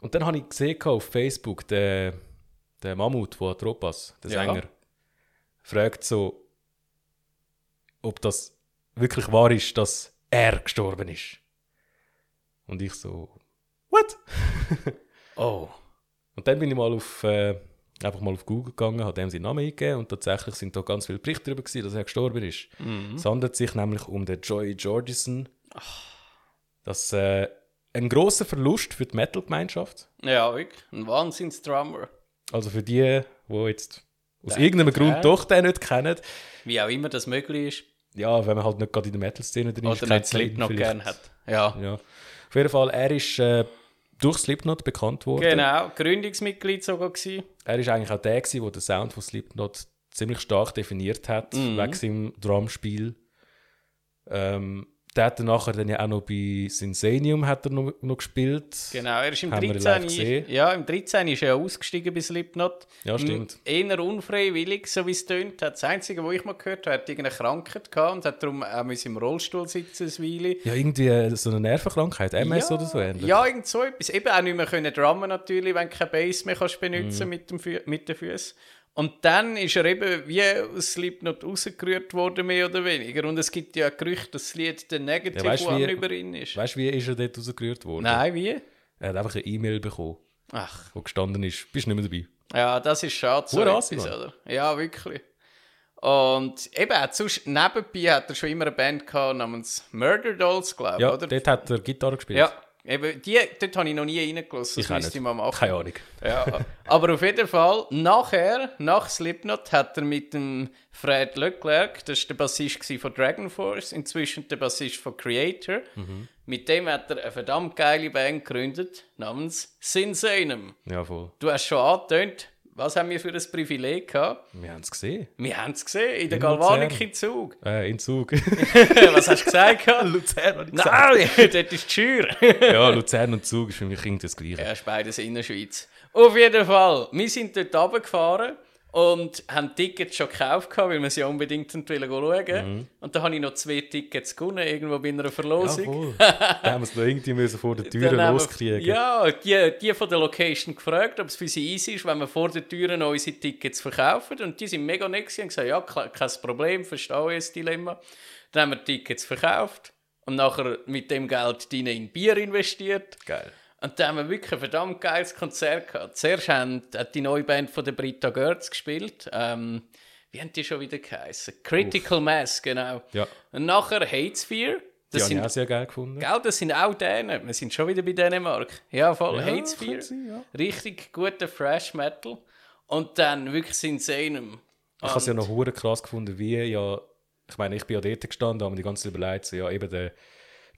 und dann habe ich gesehen auf Facebook, der, der Mammut von Atropas, der Ja. Sänger, fragt so, ob das wirklich wahr ist, dass er gestorben ist. Und ich so, what? <laughs> Oh. Und dann bin ich mal auf, äh, einfach mal auf Google gegangen, habe dem seinen Namen eingegeben und tatsächlich sind da ganz viele Berichte darüber gewesen, dass er gestorben ist. Es handelt sich nämlich um den Joey Jordison. Das äh, ein großer Verlust für die Metal-Gemeinschaft. Ja, wirklich. Ein Wahnsinns-Drummer. Also für die, die jetzt aus Den irgendeinem Grund doch den nicht kennen. Wie auch immer das möglich ist. Ja, wenn man halt nicht gerade in der Metal-Szene drin ist, Oder nicht Slipknot vielleicht. gern hat. Ja. Ja. Auf jeden Fall, er ist äh, durch Slipknot bekannt worden. Genau. Gründungsmitglied sogar gewesen. Er ist eigentlich auch der, gewesen, der den Sound von Slipknot ziemlich stark definiert hat, Mhm. wegen seinem Drumspiel. Ähm, der hat dann nachher dann ja auch noch bei Sinsanium hat er noch, noch gespielt. Genau, er ist im Haben wir 13. live gesehen. ja, im 13. ist er ausgestiegen bei Slipknot. Ja, stimmt. Eher unfreiwillig, so wie es tönt. Das Einzige, was ich mal gehört habe, hat irgendeine Krankheit gehabt und hat darum auch im Rollstuhl sitzen, eine Weile. Ja, irgendwie äh, so eine Nervenkrankheit, MS oder so ähnlich. Ja, irgend so etwas. Eben auch nicht mehr können drummen natürlich, wenn du keine Bass mehr kannst benutzen Mhm. mit, dem Fü mit den Füßen. Und dann ist er eben wie aus Slipknot rausgerührt worden, mehr oder weniger. Und es gibt ja ein Gerücht, dass das Lied der Negative Ja, weißt du, One wie- über ihn ist. Weißt du, wie ist er dort rausgerührt worden? Nein, wie? Er hat einfach eine E-Mail bekommen, Ach, wo gestanden ist, bist nicht mehr dabei. ja, das ist schade. So etwas, oder? Ja, wirklich. Und eben, sonst, nebenbei hat er schon immer eine Band gehabt namens Murder Dolls, glaube ich, Ja, oder? dort hat er Gitarre gespielt. Ja, eben, die, dort habe ich noch nie reingelassen. Das müsste ich mal machen. Keine Ahnung. Ja, aber auf jeden Fall, nachher, nach Slipknot, hat er mit dem Fred Leclerc, das war der Bassist von Dragon Force, inzwischen der Bassist von Creator, mit dem hat er eine verdammt geile Band gegründet, namens Sinsanum. Ja, voll. Du hast schon angetönt, was haben wir für ein Privileg gehabt? Wir haben es gesehen. Wir haben es gesehen, in der In Galvanik Luzern. in Zug. <laughs> Äh, in Zug. <laughs> was hast du gesagt? gehabt? <laughs> Luzern, habe ich gesagt. Nein, dort ist die Schür. Ja, Luzern und Zug ist für mich irgendwie das Gleiche. Ja, ist beides in der Schweiz. Auf jeden Fall, wir sind dort runtergefahren und haben Tickets schon gekauft, weil wir sie unbedingt schauen wollten. Und da habe ich noch zwei Tickets gewonnen, irgendwo bei einer Ja, Verlosung. voll. <laughs> da haben wir es noch irgendwie müssen vor der Tür loskriegen. Ja, die, die von der Location gefragt, ob es für sie easy ist, wenn wir vor der Tür noch unsere Tickets verkaufen. Und die sind mega nett und gesagt, ja, kein Problem, verstehe ich das Dilemma. Dann haben wir Tickets verkauft und nachher mit dem Geld in Bier investiert. Geil. Und da haben wir wirklich ein verdammt geiles Konzert gehabt. Zuerst haben, hat die neue Band von der Britta Gertz gespielt. Ähm, wie haben die schon wieder geheißen? Critical Mass, genau. Ja. Und nachher Hatesphere. Die Das habe ich sind, auch sehr geil gefunden. gell, das sind auch Dänen. Wir sind schon wieder bei Dänemark. Ja, voll. Ja, Hatesphere. sein, ja. Richtig guter Thrash Metal. Und dann wirklich Sinsanum. Ich habe es ja noch hure krass gefunden, wie ja, ich meine, ich bin ja dort gestanden, habe mir die ganze Zeit überlegt, so, ja, eben der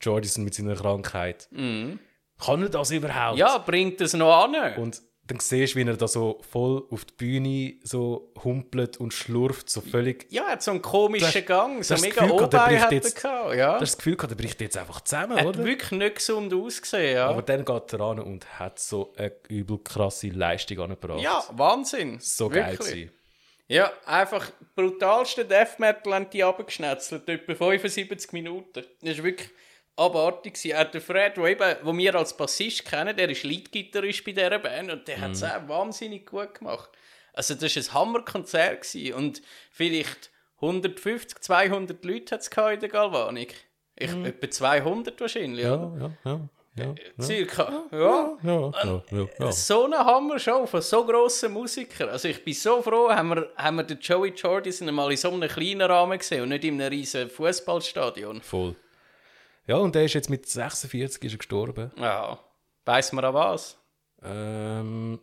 Jordison mit seiner Krankheit. Kann er das überhaupt? Ja, bringt es noch an. Und dann siehst du, wie er da so voll auf die Bühne so humpelt und schlurft, so völlig. ja, er hat so einen komischen Das- Gang. So mega bricht hat er jetzt- gehabt. Ja. Du hast das Gefühl gehabt, der bricht jetzt einfach zusammen, Er hat oder? wirklich nicht gesund ausgesehen, ja. Aber dann geht er ran und hat so eine übel krasse Leistung angebracht. ja, Wahnsinn. So geil Wirklich. gewesen. Ja, einfach brutalste Death Metal haben die abgeschnetzelt, etwa 75 Minuten. Das war wirklich abartig. gewesen. Auch der Fred, wo, eben, wo wir als Bassist kennen, der ist Leadgitarrist bei dieser Band und der hat es auch wahnsinnig gut gemacht. Also das war ein Hammerkonzert gewesen. und vielleicht 150, 200 Leute hat es in der Galvanik. Ich, Etwa 200 wahrscheinlich, Ja, oder? ja, ja. ja, ja. Circa, ja. Ja, ja, ja, ja. So eine Hammershow von so grossen Musikern. Also ich bin so froh, haben wir, haben wir den Joey Jordison mal in so einem kleinen Rahmen gesehen und nicht in einem riesen Fußballstadion. Voll. Ja, und der ist jetzt mit 46 ist er gestorben. Ja, weiss man an was? Ähm,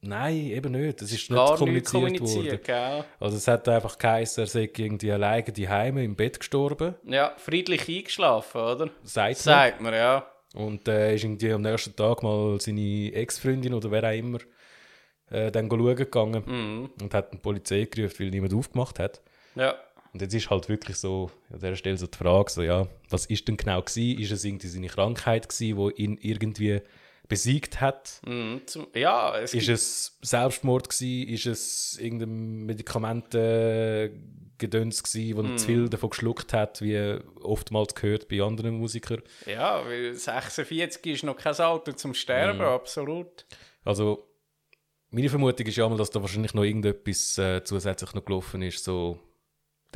nein, eben nicht. Das ist nicht Gar nicht kommuniziert, worden. kommuniziert, gell? Also es hat einfach geheißen, er sei irgendwie alleine die Heime im Bett gestorben, Ja, friedlich eingeschlafen, oder? sagt man. Sagt man, ja. Und äh, ist irgendwie am nächsten Tag mal seine Ex-Freundin oder wer auch immer äh, dann schauen gegangen Mhm. und hat die Polizei gerufen, weil niemand aufgemacht hat. Ja, Und jetzt ist halt wirklich so, an dieser Stelle so die Frage, so, ja, was ist denn genau gewesen? Ist es irgendwie seine Krankheit gewesen, die ihn irgendwie besiegt hat? mhm. Zum, ja es Ist es Selbstmord gewesen? Ist es irgendein Medikamentengedöns gewesen, wo er Mhm. zu viel davon geschluckt hat, wie oftmals gehört bei anderen Musikern? ja, weil 46 ist noch kein Alter zum Sterben, absolut. Also, meine Vermutung ist ja mal, dass da wahrscheinlich noch irgendetwas äh, zusätzlich noch gelaufen ist, so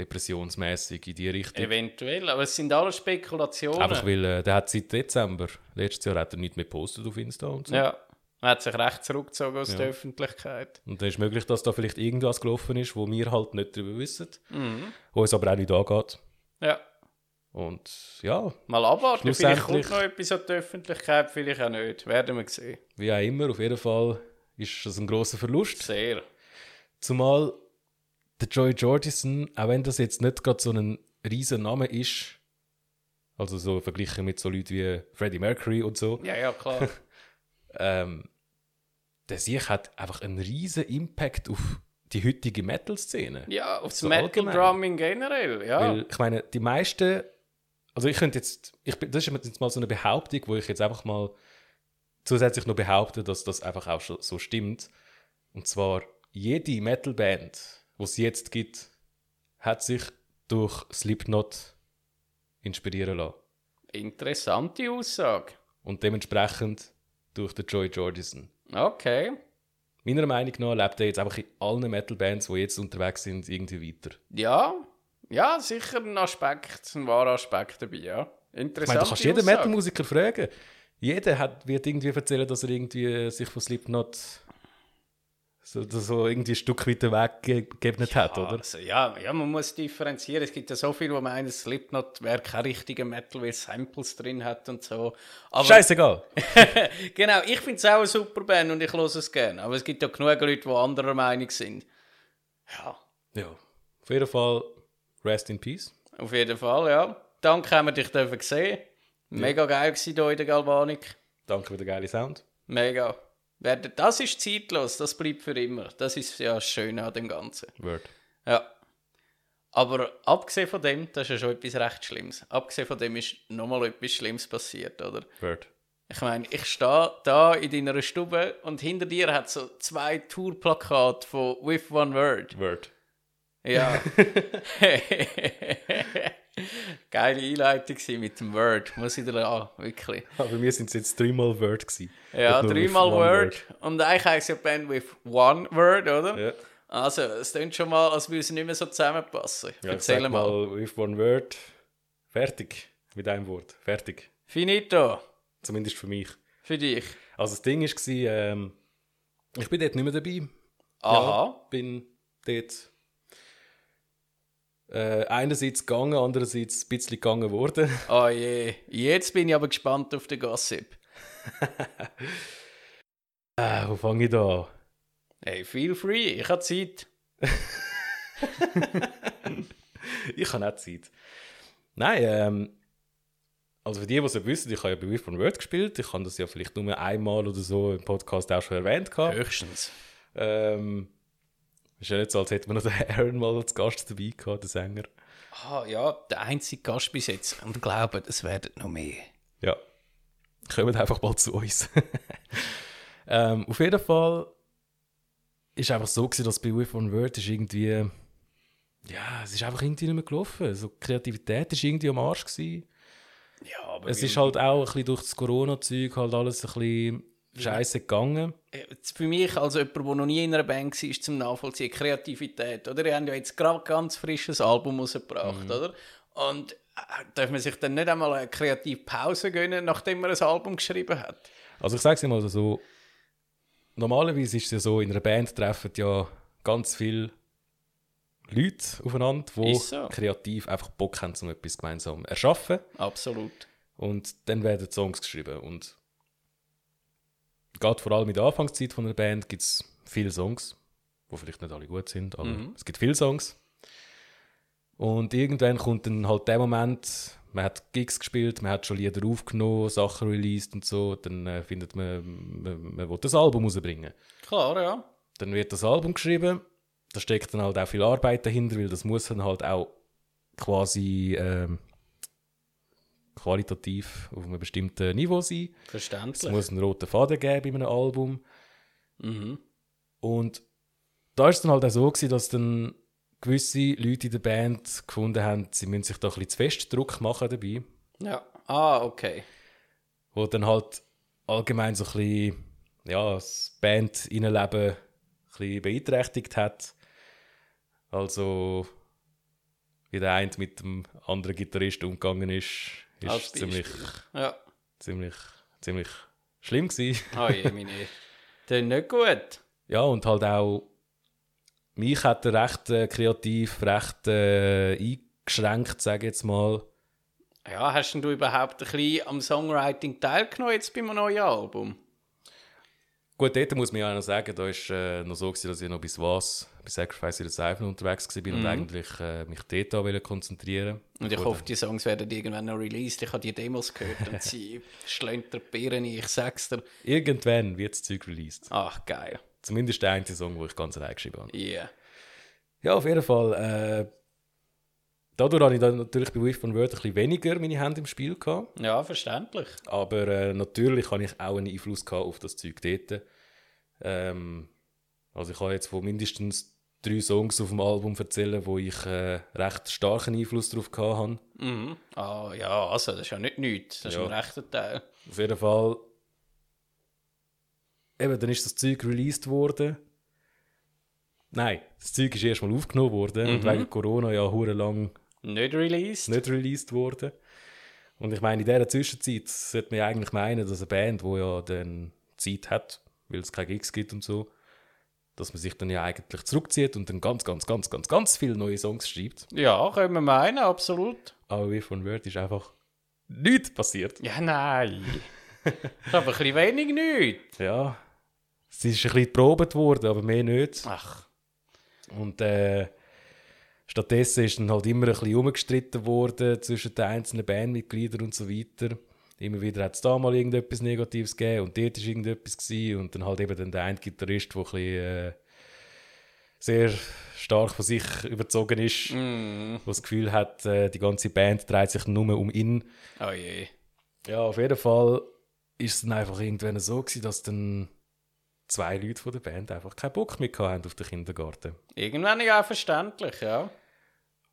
depressionsmäßig in die Richtung. Eventuell, aber es sind alles Spekulationen. Einfach weil äh, der hat seit Dezember letztes Jahr hat er nicht mehr gepostet auf Insta und so. Ja, er hat sich recht zurückgezogen aus Ja. der Öffentlichkeit. Und dann ist möglich, dass da vielleicht irgendwas gelaufen ist, wo wir halt nicht darüber wissen, Mhm. wo es aber auch nicht angeht. Ja, Und ja, mal abwarten, vielleicht kommt noch etwas an die Öffentlichkeit, vielleicht auch nicht. Werden wir sehen. wie auch immer, auf jeden Fall ist das ein großer Verlust. Sehr. Zumal der Joy Jordison, auch wenn das jetzt nicht gerade so ein riesen Name ist, also so verglichen mit so Leuten wie Freddie Mercury und so, Ja, ja, klar. <laughs> ähm, der Sieg hat einfach einen riesen Impact auf die heutige Metal-Szene. ja, aufs So Metal allgemein. Drumming generell, ja. Weil ich meine, die meisten, also ich könnte jetzt, ich, das ist jetzt mal so eine Behauptung, wo ich jetzt einfach mal zusätzlich noch behaupte, dass das einfach auch so stimmt. Und zwar, jede Metal-Band, die es jetzt gibt, hat sich durch Slipknot inspirieren lassen. Interessante Aussage. Und dementsprechend durch den Joy Jordison. Okay. Meiner Meinung nach lebt er jetzt einfach in allen Metal-Bands, die jetzt unterwegs sind, irgendwie weiter. Ja, ja, sicher ein Aspekt, ein wahrer Aspekt dabei, ja. Ich Interessant. meine, du kannst jeden Metal-Musiker fragen. Jeder hat, wird irgendwie erzählen, dass er irgendwie sich von Slipknot so, so irgendwie ein Stück weiter weggegeben hat, oder? Also, ja, ja, man muss differenzieren. Es gibt ja so viele, die meinen, Slipknot wäre kein richtiger Metal, weil es Samples drin hat und so. Aber Scheißegal. <laughs> genau, ich finde es auch eine super Band und ich höre es gerne. Aber es gibt ja genug Leute, die anderer Meinung sind. Ja, Ja. Auf jeden Fall, rest in peace. auf jeden Fall, ja. Danke, haben wir dich dürfen sehen. Mega geil gewesen hier in der Galvanik. Danke für den geilen Sound. Mega. Wer- Das ist zeitlos, das bleibt für immer. Das ist ja das Schöne an dem Ganzen. Word. Ja. Aber abgesehen von dem, das ist ja schon etwas recht Schlimmes. Abgesehen von dem ist nochmal etwas Schlimmes passiert, oder? Word. Ich meine, ich stehe da in deiner Stube und hinter dir hat so zwei Tourplakate von With One Word. Word. Ja. <laughs> <laughs> Geile Einleitung mit dem Word, muss ich dir an, wirklich. Aber bei mir sind es jetzt dreimal Word gewesen. Ja, dreimal one Word. Und eigentlich heisst ja die Band with One Word, oder? Ja. Also, es klingt schon mal, als würde es nicht mehr so zusammenpassen. Ja, Erzähl mal. mal, with one word. Fertig. Mit einem Wort. Fertig. Finito, Zumindest für mich. für dich. Also das Ding war, ähm, ich bin dort nicht mehr dabei. Aha. Ja, bin dort äh, einerseits gegangen, andererseits ein bisschen gegangen worden. <laughs> Oh je. Jetzt bin ich aber gespannt auf den Gossip. <laughs> Äh, wo fange ich da an? Hey, feel free, ich habe Zeit. <laughs> Ich habe nicht Zeit. Nein, ähm, also für die, die es nicht wissen, ich habe ja bei One Word gespielt. Ich habe das ja vielleicht nur einmal oder so im Podcast auch schon erwähnt. Gehabt. Höchstens. Ähm, ist ja nicht so, als hätten wir noch den <laughs> Aaron mal als Gast dabei gehabt, den Sänger. Ah ja, der einzige Gast bis jetzt. Und glaube, es werden noch mehr. Ja. Kommt einfach mal zu uns. <laughs> ähm, auf jeden Fall ist einfach so gewesen, dass bei With One Word ist irgendwie ja, es ist einfach irgendwie nicht mehr gelaufen. So, die Kreativität ist irgendwie am Arsch gewesen. Ja, aber Es ist halt auch ein bisschen durch das Corona-Zeug halt alles ein bisschen scheiße gegangen. für mich als jemand, der noch nie in einer Band war, ist zum Nachvollziehen Kreativität. Oder? Ihr habt ja jetzt gerade ganz frisches Album rausgebracht, oder? Und äh, darf man sich dann nicht einmal eine kreative Pause gönnen, nachdem man ein Album geschrieben hat? Also ich sage es mal so, normalerweise ist es ja so, in einer Band treffen ja ganz viele Leute aufeinander, die so. kreativ einfach Bock haben, um etwas gemeinsam zu erschaffen. Absolut. Und dann werden Songs geschrieben. Und gerade vor allem in der Anfangszeit von einer Band gibt es viele Songs, die vielleicht nicht alle gut sind, aber es gibt viele Songs. Und irgendwann kommt dann halt der Moment, man hat Gigs gespielt, man hat schon Lieder aufgenommen, Sachen released und so, dann äh, findet man, man, man will das Album rausbringen. Klar, ja. Dann wird das Album geschrieben, da steckt dann halt auch viel Arbeit dahinter, weil das muss dann halt auch quasi ähm, qualitativ auf einem bestimmten Niveau sein. Es Verständlich. muss einen roten Faden geben bei einem Album. Mhm. Und da ist es dann halt auch so gewesen, dass dann gewisse Leute in der Band gefunden haben, sie müssen sich da ein bisschen zu fest Druck machen dabei. Ja. Ah, okay. Wo dann halt allgemein so ein bisschen, ja, das Band-Innenleben ein bisschen beeinträchtigt hat. Also, wie der eine mit dem anderen Gitarrist umgegangen ist, Als ist ziemlich, Beispiel. Ja. ziemlich, ziemlich schlimm gewesen. Oh je, meine. Ist nicht gut. Ja, und halt auch, mich hat er recht äh, kreativ, recht äh, eingeschränkt, sage ich jetzt mal. Ja, hast denn du überhaupt ein bisschen am Songwriting teilgenommen jetzt bei einem neuen Album? Gut, dort muss man ja auch noch sagen, da war äh, noch so, gewesen, dass ich noch bis was, bei Sacrifice in der Seifen unterwegs war und eigentlich äh, mich dort auch konzentrieren Und ich hoffe, die Songs werden irgendwann noch released. Ich habe die Demos gehört und sie <laughs> schlönt der Birnen, ich sag's dir. dann- Irgendwann wird das Zeug released. Ach, geil. Zumindest der einzige Song, den ich ganz allein geschrieben habe. Yeah. Ja, auf jeden Fall. Äh, dadurch habe ich dann natürlich bei With von Word ein bisschen weniger meine Hände im Spiel gehabt. Ja, verständlich. Aber äh, natürlich habe ich auch einen Einfluss gehabt auf das Zeug dort. Ähm, also ich habe jetzt von mindestens drei Songs auf dem Album erzählen, wo ich äh, recht starken Einfluss drauf gehabt habe. Mhm. Ah, ja, also, das ist ja nicht nichts. Das Ja. ist ein rechter Teil. Auf jeden Fall. Eben, dann ist das Zeug released worden. Nein, das Zeug ist erstmal aufgenommen worden und wegen Corona ja hure lang Nicht released? nicht released worden. Und ich meine, in dieser Zwischenzeit sollte man eigentlich meinen, dass eine Band, die ja dann Zeit hat, weil es keine Gigs gibt und so, dass man sich dann ja eigentlich zurückzieht und dann ganz, ganz, ganz, ganz, ganz viele neue Songs schreibt. Ja, können wir meinen, absolut. Aber wie von Word ist einfach nichts passiert. Ja, nein. aber ein bisschen wenig nichts. Ja, es ist ein bisschen geprobt worden, aber mehr nicht. Ach, Und äh, stattdessen ist dann halt immer ein bisschen umgestritten worden zwischen den einzelnen Bandmitgliedern und so weiter. Immer wieder hat es da mal irgendetwas Negatives gegeben und dort war irgendetwas gewesen. und dann halt eben dann der eine Gitarrist, der ein bisschen, äh, sehr stark von sich überzogen ist, mm. der das Gefühl hat, äh, die ganze Band dreht sich nur um ihn. oh je. Ja, auf jeden Fall ist es dann einfach irgendwann so gewesen, dass dann zwei Leute von der Band einfach keinen Bock mehr haben auf den Kindergarten. Irgendwann ja auch verständlich, ja.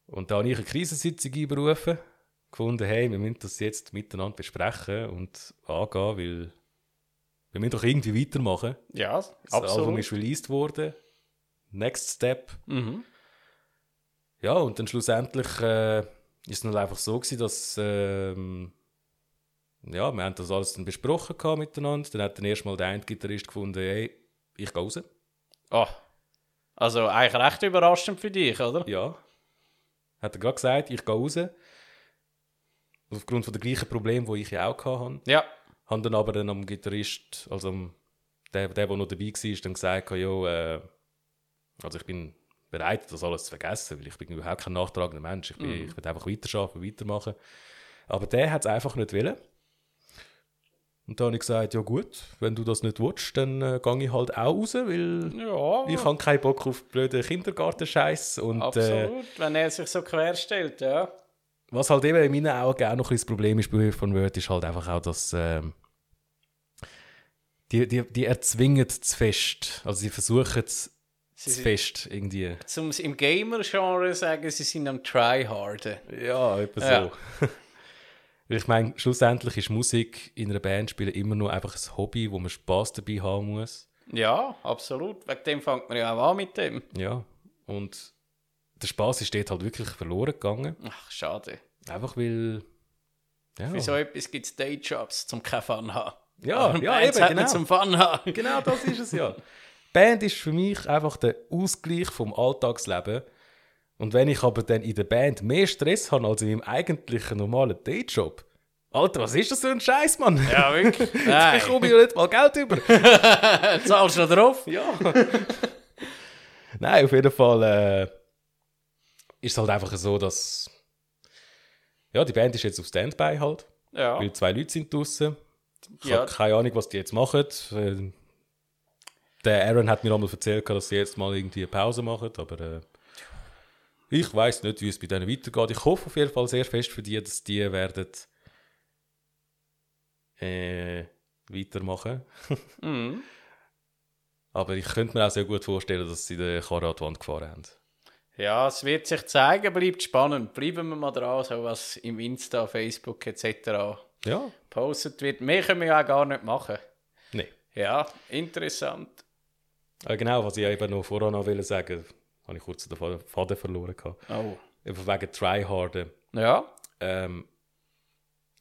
Und da habe ich eine Krisensitzung einberufen, gefunden, hey, wir müssen das jetzt miteinander besprechen und angehen, weil wir müssen doch irgendwie weitermachen. Ja, Das Album absolut. ist released worden. Next Step. Mhm. Ja, und dann schlussendlich äh, ist es dann einfach so gewesen, dass ähm, ja, wir haben das alles dann besprochen gehabt miteinander. Dann hat dann erstmal der eine Gitarrist gefunden, hey, ich gehe raus. Oh. Also eigentlich recht überraschend für dich, oder? Ja. Hat er gerade gesagt, ich gehe raus. Aufgrund von der gleichen Problem, die ich ja auch hatte. Ja. Haben dann aber dann am Gitarrist, also am, der, der, der noch dabei war, dann gesagt, ja, äh, also ich bin bereit, das alles zu vergessen, weil ich bin überhaupt kein nachtragender Mensch. Ich, bin, ich will einfach weiterarbeiten, weitermachen. Aber der hat es einfach nicht wollen. Und dann habe ich gesagt, ja gut, wenn du das nicht willst, dann äh, gehe ich halt auch raus, weil Ja, ich habe keinen Bock auf blöden Kindergartenscheiß und äh, absolut. Wenn er sich so querstellt, ja. Was halt eben in meinen Augen auch noch ein das Problem ist bei Hilfe von Word, ist halt einfach auch, dass ähm, die, die, die erzwingen zu fest. Also sie versuchen es Sie zu fest irgendwie. zum im Gamer-Genre sagen, sie sind am Tryharden. Ja, etwa Ja. so. <laughs> Ich meine, schlussendlich ist Musik in einer Band spielen immer nur einfach ein Hobby, wo man Spaß dabei haben muss. Ja, absolut. Wegen dem fängt man ja auch an mit dem. Ja. Und der Spaß ist dort halt wirklich verloren gegangen. Ach, schade. Einfach weil. Ja, Für so etwas gibt es Dayjobs, zum keinen Fun haben. ja, ja eben, genau. zum Fun haben. Genau das ist es ja. Band ist für mich einfach der Ausgleich vom Alltagsleben. Und wenn ich aber dann in der Band mehr Stress habe als in meinem eigentlichen normalen Dayjob, Alter, was ist das für ein Scheiß, Mann? Ja, wirklich? <laughs> Ich Nein. komme ja nicht mal Geld über. <laughs> Zahlst du noch drauf? ja. <laughs> Nein, auf jeden Fall äh, ist es halt einfach so, dass ja, die Band ist jetzt auf Standby halt, Ja. weil zwei Leute sind draußen. Ich Ja. habe keine Ahnung, was die jetzt machen. Äh, Der Aaron hat mir einmal erzählt, dass sie jetzt mal irgendwie eine Pause machen, aber äh, ich weiß nicht, wie es bei denen weitergeht. Ich hoffe auf jeden Fall sehr fest für die, dass die werden äh, weitermachen. Mhm. Aber ich könnte mir auch sehr gut vorstellen, dass sie den Karre an die Wand gefahren haben. Ja, es wird sich zeigen, bleibt spannend. Bleiben wir mal dran, so was im Insta, Facebook etc. Ja, postet wird. Mehr können wir ja auch gar nicht machen. nee. Ja, interessant. Aber genau, was ich eben noch vorher noch wollte sagen, habe ich kurz den Faden verloren gehabt. Oh. Einfach wegen Tryharden. Ja. Ähm,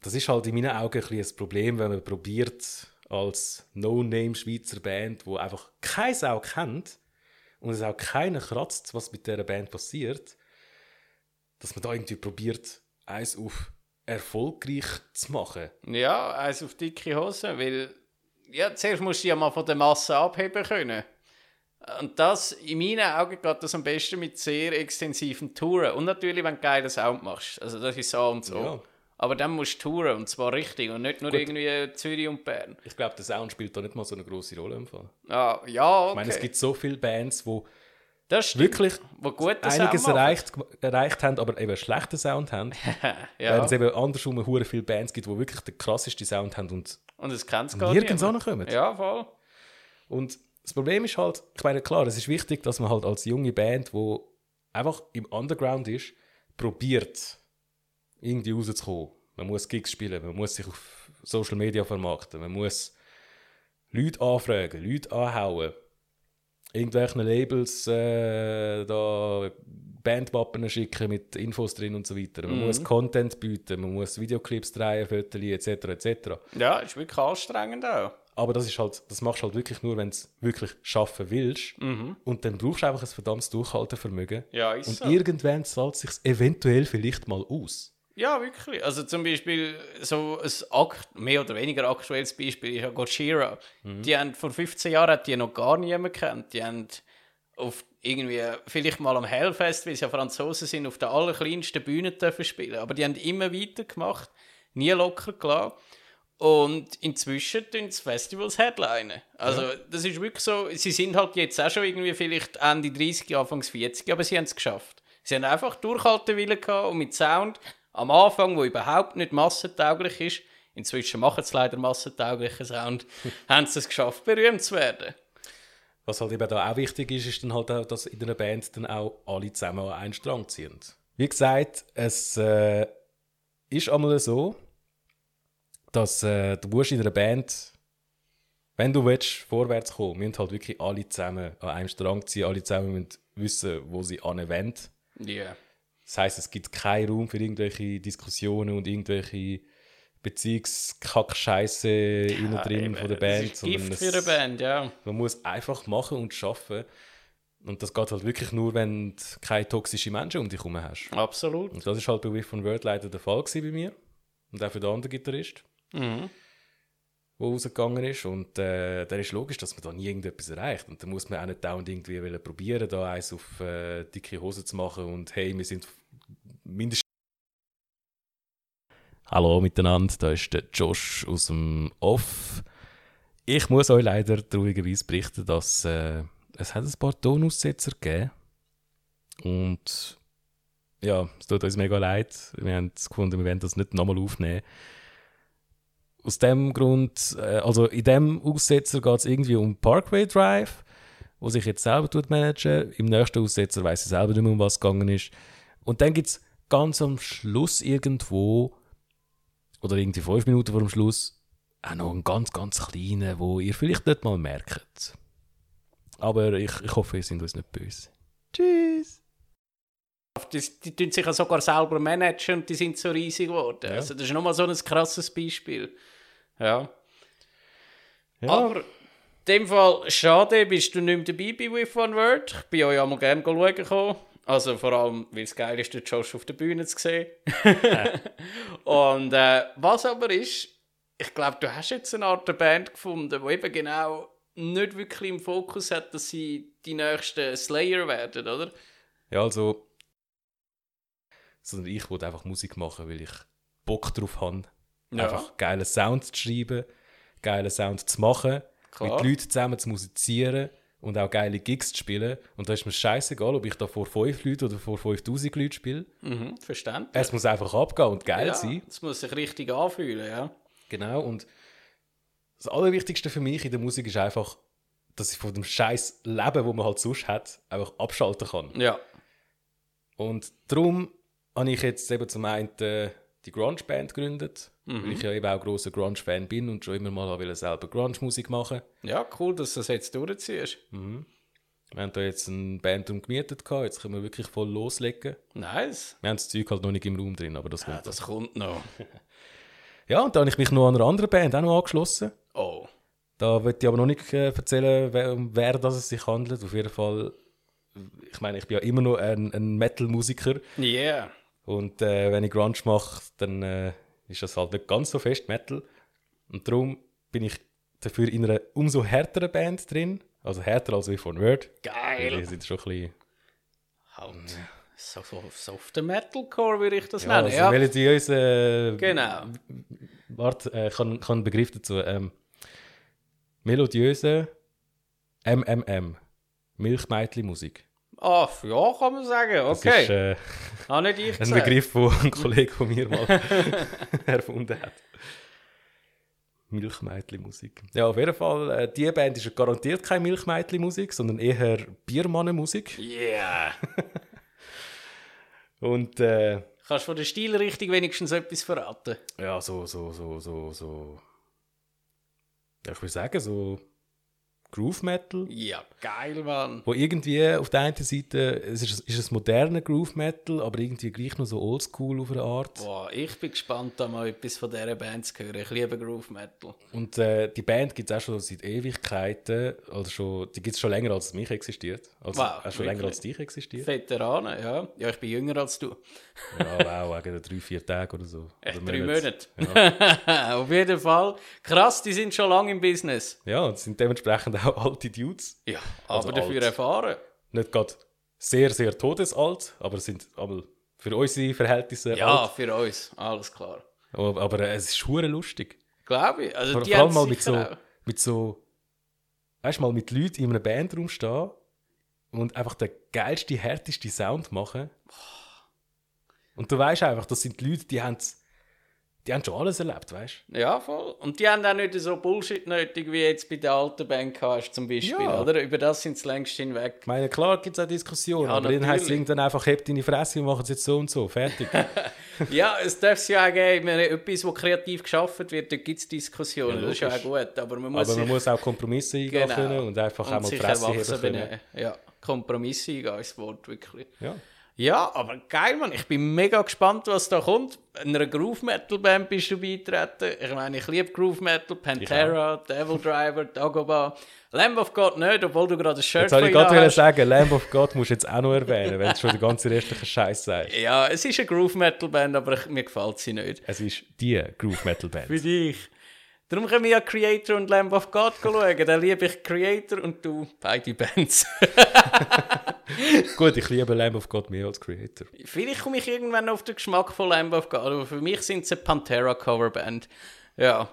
das ist halt in meinen Augen ein, bisschen ein Problem, wenn man probiert, als No-Name-Schweizer Band, wo einfach kein Sau kennt und es auch keiner kratzt, was mit dieser Band passiert, dass man da irgendwie probiert, eins auf erfolgreich zu machen. Ja, eins auf dicke Hose, weil ja, zuerst musst du ja mal von der Masse abheben können. Und das, in meinen Augen geht das am besten mit sehr extensiven Touren. Und natürlich, wenn du geilen Sound machst. Also das ist so und so. Ja. Aber dann musst du touren, und zwar richtig. Und nicht nur Gut. irgendwie Zürich und Bern. Ich glaube, der Sound spielt da nicht mal so eine große Rolle im Fall. Ah, ja, okay. Ich meine, es gibt so viele Bands, stimmt. wirklich Wo gut einiges Sound erreicht, erreicht haben, aber eben schlechten Sound haben. <laughs> ja. Während es eben andersrum hure viele Bands gibt, die wirklich den krassesten Sound haben und Und es kennt es gar nirgends ankommen. Ja, voll. Und das Problem ist halt, ich meine, klar, es ist wichtig, dass man halt als junge Band, die einfach im Underground ist, probiert, irgendwie rauszukommen. Man muss Gigs spielen, man muss sich auf Social Media vermarkten, man muss Leute anfragen, Leute anhauen, irgendwelchen Labels äh, da Bandwappen schicken mit Infos drin und so weiter. Man muss Content bieten, man muss Videoclips drehen, Fotos etc. etc. Ja, ist wirklich anstrengend auch. Aber das ist halt, das machst du halt wirklich nur, wenn du es wirklich schaffen willst. Und dann brauchst du einfach ein verdammtes Durchhaltevermögen. Ja, Und so. irgendwann zahlt es sich eventuell vielleicht mal aus. Ja, wirklich. Also zum Beispiel so ein akt mehr oder weniger aktuelles Beispiel ist ja Gojira. Die haben vor 15 Jahren hat die noch gar niemand kennt. Die haben auf irgendwie vielleicht mal am Hellfest, weil sie ja Franzosen sind, auf der allerkleinsten Bühne dürfen spielen. Aber die haben immer weitergemacht, nie locker gelassen. Und inzwischen tun sie Festivals headlinen. Also, das ist wirklich so. Sie sind halt jetzt auch schon irgendwie vielleicht Ende 30, Anfangs 40, aber sie haben es geschafft. Sie haben einfach Durchhaltewillen gehabt und mit Sound am Anfang, wo überhaupt nicht massentauglich ist, inzwischen machen sie leider massentauglichen Sound, <laughs> haben sie es geschafft, berühmt zu werden. Was halt eben da auch wichtig ist, ist dann halt auch, dass in einer Band dann auch alle zusammen an einen Strang ziehen. Wie gesagt, es äh, ist einmal so, dass äh, du musst in einer Band, wenn du willst, vorwärts kommen, müssen halt wirklich alle zusammen an einem Strang ziehen, alle zusammen müssen wissen, wo sie anwenden. Ja. Das heißt, es gibt keinen Raum für irgendwelche Diskussionen und irgendwelche Beziehungskack-Scheiße innen drin von der Band. Das ist Gift sondern für es- eine Band, ja. man muss einfach machen und schaffen. Und das geht halt wirklich nur, wenn du keine toxischen Menschen um dich herum hast. Absolut. Und das ist halt bei With von Word leider der Fall bei mir. Und auch für den anderen Gitarrist, Mhm. Der rausgegangen ist. Und äh, dann ist logisch, dass man da nie irgendetwas erreicht. Und dann muss man auch nicht dauernd irgendwie wollen probieren, da eins auf äh, dicke Hose zu machen und hey, wir sind mindestens. Hallo miteinander, da ist der Josh aus dem Off. Ich muss euch leider traurigerweise berichten, dass äh, es hat ein paar Tonaussetzer gegeben und ja, es tut uns mega leid. Wir haben gefunden, wir werden das nicht nochmal aufnehmen. Aus dem Grund, äh, also in dem Aussetzer geht es irgendwie um Parkway Drive, wo sich jetzt selber tut managen. Im nächsten Aussetzer weiß ich selber nicht mehr, um was es gegangen ist. Und dann gibt es ganz am Schluss irgendwo, oder irgendwie fünf Minuten vor dem Schluss, auch noch einen ganz, ganz kleinen, wo ihr vielleicht nicht mal merkt. Aber ich, ich hoffe, ihr seid uns nicht böse. Tschüss! Die, die tun sich ja sogar selber managen und die sind so riesig geworden. Ja. Also das ist nochmal so ein krasses Beispiel. Ja. Ja. Aber in dem Fall, schade, bist du nicht mehr dabei bei With One Word. Ich bin euch einmal gerne schauen gekommen. Also vor allem, weil es geil ist, den Josh auf der Bühne zu sehen. <laughs> Und äh, was aber ist, ich glaube, du hast jetzt eine Art Band gefunden, die eben genau nicht wirklich im Fokus hat, dass sie die nächsten Slayer werden, oder? Ja, also. Sondern ich wollte einfach Musik machen, weil ich Bock drauf habe. Ja. Einfach geilen Sound zu schreiben, geilen Sound zu machen, Klar. mit Leuten zusammen zu musizieren und auch geile Gigs zu spielen. Und da ist mir scheißegal, ob ich da vor 5 Leuten oder vor 5000 Leuten spiele. Mhm, verständlich. Es muss einfach abgehen und geil ja, sein. Es muss sich richtig anfühlen, ja. Genau. Und das Allerwichtigste für mich in der Musik ist einfach, dass ich von dem scheiß Leben, wo man halt sonst hat, einfach abschalten kann. Ja. Und darum habe ich jetzt eben zum einen äh, die Grunge-Band gegründet, weil ich ja eben auch grosser Grunge-Fan bin und schon immer mal wollte selber Grunge-Musik machen Ja, cool, dass du das jetzt durchziehst. Wir haben da jetzt eine Band umgemietet, gehabt. jetzt können wir wirklich voll loslegen. Nice. Wir haben das Zeug halt noch nicht im Raum drin, aber das Ja, kommt. das kommt noch. <laughs> Ja, und da habe ich mich noch an eine andere Band auch noch angeschlossen. Oh. Da will ich aber noch nicht äh, erzählen, wer, um wer das es sich handelt. Auf jeden Fall, ich meine, ich bin ja immer noch ein, ein Metal-Musiker. Yeah. Und äh, wenn ich Grunge mache, dann äh, ist das halt nicht ganz so fest Metal. Und darum bin ich dafür in einer umso härteren Band drin. Also härter als wie von Word. Die Geil. sind schon ein bisschen... Halt. So, so softer Metalcore würde ich das Ja, nennen. also Ja, melodiös... Äh, genau. Warte, äh, ich habe einen Begriff dazu. Ähm, melodiöse MMM. Milchmeitli-Musik. Ah, ja, kann man sagen. Das Okay. ist äh, <laughs> nicht ich ein. Begriff, den ein Kollege von mir mal <laughs> erfunden hat. Milchmeitli-Musik. Ja, auf jeden Fall, äh, die Band ist garantiert keine Milchmeitli-Musik, sondern eher Biermannen-Musik. Yeah. <laughs> Und äh, Kannst du von der Stilrichtung wenigstens etwas verraten? ja, so, so, so, so, so. Ja, ich würde sagen, so Groove Metal. Ja, geil, Mann. Wo irgendwie auf der einen Seite, es ist, ist es moderner Groove Metal, aber irgendwie gleich noch so oldschool auf eine Art. Boah, ich bin gespannt, da mal etwas von dieser Band zu hören. Ich liebe Groove Metal. Und äh, die Band gibt es auch schon seit Ewigkeiten. Also schon, die gibt es schon länger als mich existiert. Also Wow, auch schon länger wirklich? als dich existiert. Veteranen, ja. Ja, ich bin jünger als du. ja, wow, <laughs> wegen drei, vier Tage oder so. Echt Oder drei Monate. Monate. <laughs> Auf jeden Fall. Krass, die sind schon lange im Business. Ja, und sind dementsprechend auch alte Dudes. Ja, Also aber dafür alt. erfahren. Nicht gerade sehr, sehr todesalt, aber sind aber für unsere Verhältnisse Ja, alt. für uns. Alles klar. Aber, aber es ist hure lustig. Glaube ich. Also Vor, die vor allem mal mit so, auch. mit so, weißt du, mal mit Leuten in einem Bandraum stehen und einfach den geilste, härteste Sound machen. Und du weißt einfach, das sind die Leute, die haben, die haben schon alles erlebt, weißt Ja, voll. Und die haben auch nicht so Bullshit nötig, wie jetzt bei der alten Band hast, zum Beispiel, Ja. oder? Über das sind sie längst hinweg. Ich meine, klar gibt es auch Diskussionen, Ja, aber dann heisst es natürlich. irgendwann einfach, hebt deine Fresse und machen es jetzt so und so, fertig. <laughs> ja, es darf es ja auch geben, wenn etwas, wo kreativ geschaffen wird, da gibt es Diskussionen, Ja, das ist ja auch gut, aber man muss aber man muss auch Kompromisse <laughs> eingehen Genau. können und einfach auch mal Fresse heben können. Ja, Kompromisse eingehen ist das Wort, wirklich. Ja. Ja, aber geil, Mann. Ich bin mega gespannt, was da kommt. In einer Groove Metal Band bist du beitreten. Ich meine, ich liebe Groove Metal, Pantera, Devil Driver, Dagoba. Lamb of God nicht, obwohl du gerade ein Shirt Jetzt wollte ich gerade sagen, Lamb of God musst du jetzt auch noch erwähnen, wenn du schon den ganzen restlichen Scheiß sagst. Ja, es ist eine Groove Metal Band, aber ich, mir gefällt sie nicht. Es ist die Groove Metal Band. Für dich. Darum können wir ja Creator und Lamb of God schauen. Dann liebe ich Creator und du beide Bands. <laughs> Gut, ich liebe Lamb of God mehr als Creator. Vielleicht komme ich irgendwann auf den Geschmack von Lamb of God, aber für mich sind sie eine Pantera Coverband. Ja,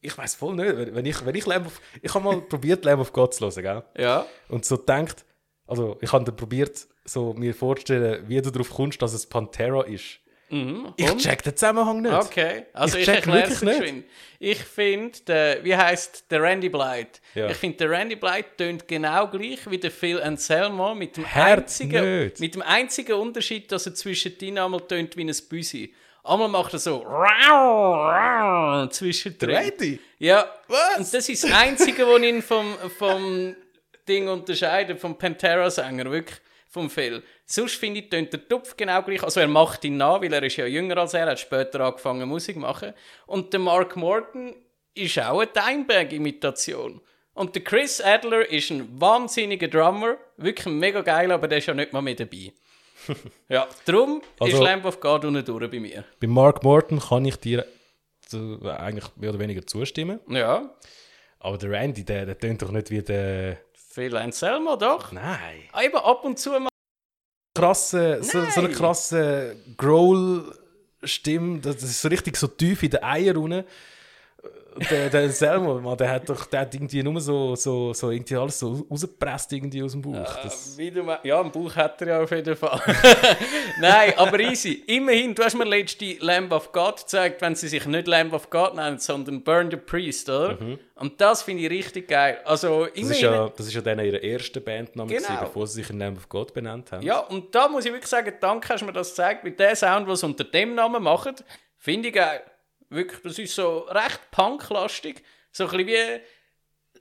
Ich weiß voll nicht, wenn wenn ich, wenn ich Lamb of... Ich habe mal <laughs> probiert, Lamb of God zu hören, gell? ja. Und so denkt... Also, ich habe dann probiert, so mir vorzustellen, wie du darauf kommst, dass es Pantera ist. Mhm. Ich check den Zusammenhang nicht. Okay, also Ich ich, erkläre es nicht. geschwind. Ich finde, der- wie heißt der Randy Blythe? Ja. Ich finde, der Randy Blythe tönt genau gleich wie der Phil Anselmo mit dem, Herz einzigen, nicht. mit dem einzigen Unterschied, dass er zwischen denen einmal tönt wie ein Büsi. Einmal macht er so zwischendrin. Randy? Ja, und das ist das Einzige, was ihn vom, vom Ding unterscheidet, vom Pantera-Sänger, wirklich vom Phil. Sonst finde ich, tönt der Tupf genau gleich. Also er macht ihn nach, weil er ist ja jünger als er, hat später angefangen Musik zu machen. Und der Mark Morton ist auch eine Dimebag-Imitation. Und der Chris Adler ist ein wahnsinniger Drummer, wirklich mega geil, aber der ist ja nicht mal mit dabei. <laughs> ja, darum Also- ist Lamp of God unten durch bei mir. Bei Mark Morton kann ich dir zu, eigentlich mehr oder weniger zustimmen. Ja, Aber der Randy, der, der tönt doch nicht wie der... Phil Anselmo doch. Nein. Ah, Eben ab und zu mal krasse, so, so eine krasse Growl-Stimme, das ist so richtig so tief in den Eiern unten. Der, der Selmo, Mann, der hat doch der hat irgendwie nur so, so, so irgendwie alles so rausgepresst irgendwie aus dem Bauch. Du me- ja, einen Bauch hat er ja auf jeden Fall. <laughs> Nein, aber easy. Immerhin, du hast mir letzte Lamb of God gezeigt, wenn sie sich nicht Lamb of God nennen, sondern Burn the Priest, oder? Und das finde ich richtig geil. Also das, ist ja, das ist ja dann ihre erste Bandname, Genau. gewesen, bevor sie sich in Name of God benannt haben. Ja, und da muss ich wirklich sagen, danke hast du mir das gezeigt. Mit dem Sound, was sie unter dem Namen machen, finde ich geil. Wirklich, das ist so recht punklastig. So ein bisschen wie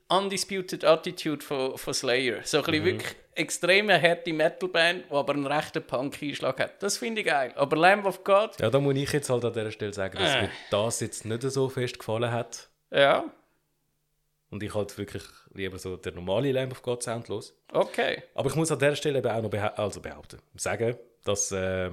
Undisputed Attitude von, von Slayer. So ein bisschen wirklich extreme harte Metalband, die aber einen rechten Punk-Einschlag hat. Das finde ich geil. Aber Lamb of God, Ja, da muss ich jetzt halt an dieser Stelle sagen, dass Äh. mir das jetzt nicht so fest gefallen hat. ja, Und ich halt wirklich lieber so der normale Lamb of God Sound los. okay. Aber ich muss an dieser Stelle eben auch noch behau also behaupten, sagen, dass äh,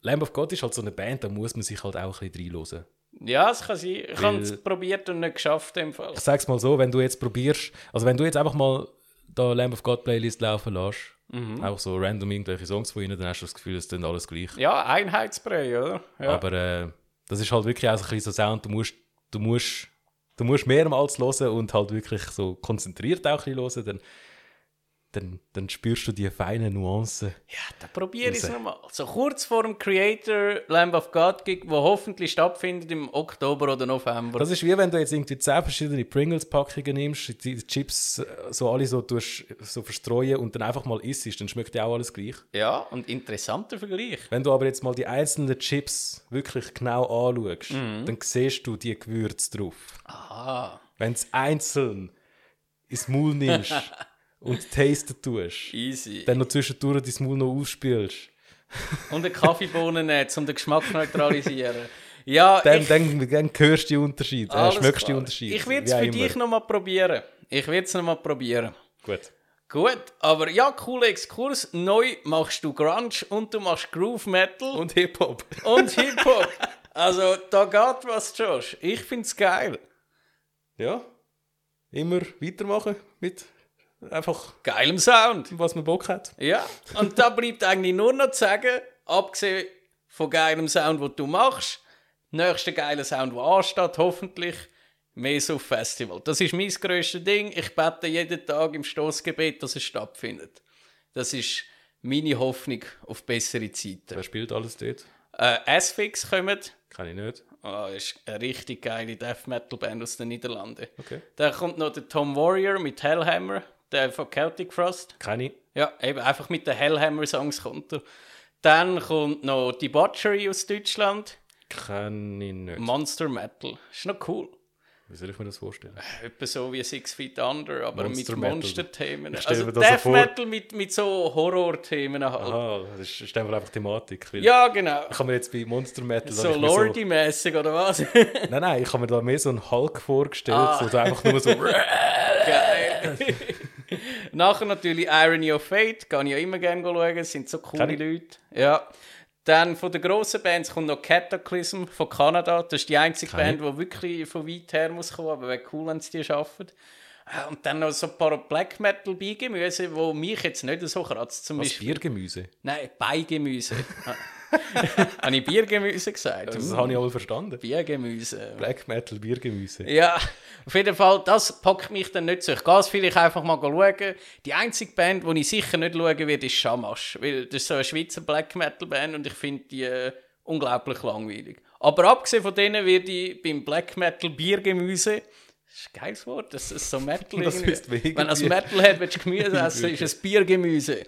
Lamb of God ist halt so eine Band, da muss man sich halt auch ein bisschen reinhören. Ja, es kann sein. Ich habe es probiert und nicht geschafft im Fall. Ich sag's mal so, wenn du jetzt probierst, also wenn du jetzt einfach mal da Lamb of God Playlist laufen lässt, Mhm. auch so random irgendwelche Songs von ihnen, dann hast du das Gefühl, es dann alles gleich. Ja, Einheitsbrei, oder? Ja. Aber äh, das ist halt wirklich auch so ein bisschen so Sound, du musst, du musst, du musst mehrmals hören und halt wirklich so konzentriert auch ein bisschen hören, dann, dann, dann spürst du die feinen Nuancen. Ja, dann probiere ich es nochmal. So kurz vor dem Creator Lamb of God Gig, wo hoffentlich stattfindet im Oktober oder November. Das ist wie wenn du jetzt irgendwie zehn verschiedene Pringles-Packungen nimmst, die Chips äh, so alle so, tust, so verstreuen und dann einfach mal isst, dann schmeckt ja auch alles gleich. ja, und interessanter Vergleich. Wenn du aber jetzt mal die einzelnen Chips wirklich genau anschaust, dann siehst du die Gewürze drauf. Ah, Wenn du es einzeln ins Maul nimmst <laughs> und tasten tust, easy. dann noch zwischendurch dein Maul noch ausspielst, Und eine Kaffeebohnen nicht, um den Geschmack zu neutralisieren. Ja, dann, ich, dann, dann hörst du die Unterschiede, äh, schmeckst die klar. Unterschiede. Ich würde es für immer. dich nochmal probieren. Ich würde es nochmal probieren. Gut. Gut, aber ja, cooler Exkurs. Neu machst du Grunge und du machst Groove Metal und, Und Hip-Hop. Hip-Hop. <laughs> Also, da geht was, Josh. Ich find's geil. Ja. Immer weitermachen mit einfach, Geilem Sound. was man Bock hat. Ja, und da bleibt eigentlich nur noch zu sagen, abgesehen von geilem Sound, den du machst, nächster geiler Sound, der ansteht, hoffentlich, mehr so Festival. Das ist mein grösstes Ding. Ich bete jeden Tag im Stoßgebet, dass es stattfindet. Das ist meine Hoffnung auf bessere Zeiten. Wer spielt alles dort? Äh, Asphyx kommt. Kann ich nicht. Ah, ist eine richtig geile Death Metal Band aus den Niederlanden. Okay. Dann kommt noch der Tom Warrior mit Hellhammer, der von Celtic Frost. Keine. ich. Ja, eben einfach mit den Hellhammer-Songs kommt er. Dann kommt noch Debauchery aus Deutschland. Kann ich nicht. Monster Metal. Ist noch cool. Wie soll ich mir das vorstellen? Etwa so wie Six Feet Under, aber Monster mit. Monster-Themen. Also so Death vor. Metal mit, mit so Horror-Themen halt. Aha, das ist, einfach Thematik. weil Ja, genau. Ich habe mir jetzt bei Monster Metal... So ich mir so, oder was? <laughs> Nein, nein, ich habe mir da mehr so einen Hulk vorgestellt, Ah. du einfach nur so... <laughs> Geil. <laughs> <laughs> Nachher natürlich Irony of Fate, kann ich ja immer gerne schauen, das sind so coole. Leute. Ja. Dann von den grossen Bands kommt noch Cataclysm von Kanada. Das ist die einzige Kenn Band, die wirklich von weit her muss kommen, aber wäre cool, wenn sie die schaffen. Und dann noch so ein paar Black Metal Beigemüse, die mich jetzt nicht so kratzt. Zum Was, Beispiel. Biergemüse? Nein, Beigemüse. <laughs> <laughs> Habe ich Biergemüse gesagt? Das habe ich auch verstanden. Biergemüse. Black Metal, Biergemüse. Ja, auf jeden Fall, das packt mich dann nicht so. Ich gehe es vielleicht einfach mal schauen. Die einzige Band, die ich sicher nicht schauen werde, ist Shamash. Weil das ist so eine Schweizer Black Metal Band und ich finde die äh, unglaublich langweilig. Aber abgesehen von denen werde ich beim Black Metal Biergemüse. Das ist ein geiles Wort, das ist so Metal. <laughs> Das Wenn du als. Metal hat, willst du Gemüse <laughs> essen, ist es Biergemüse.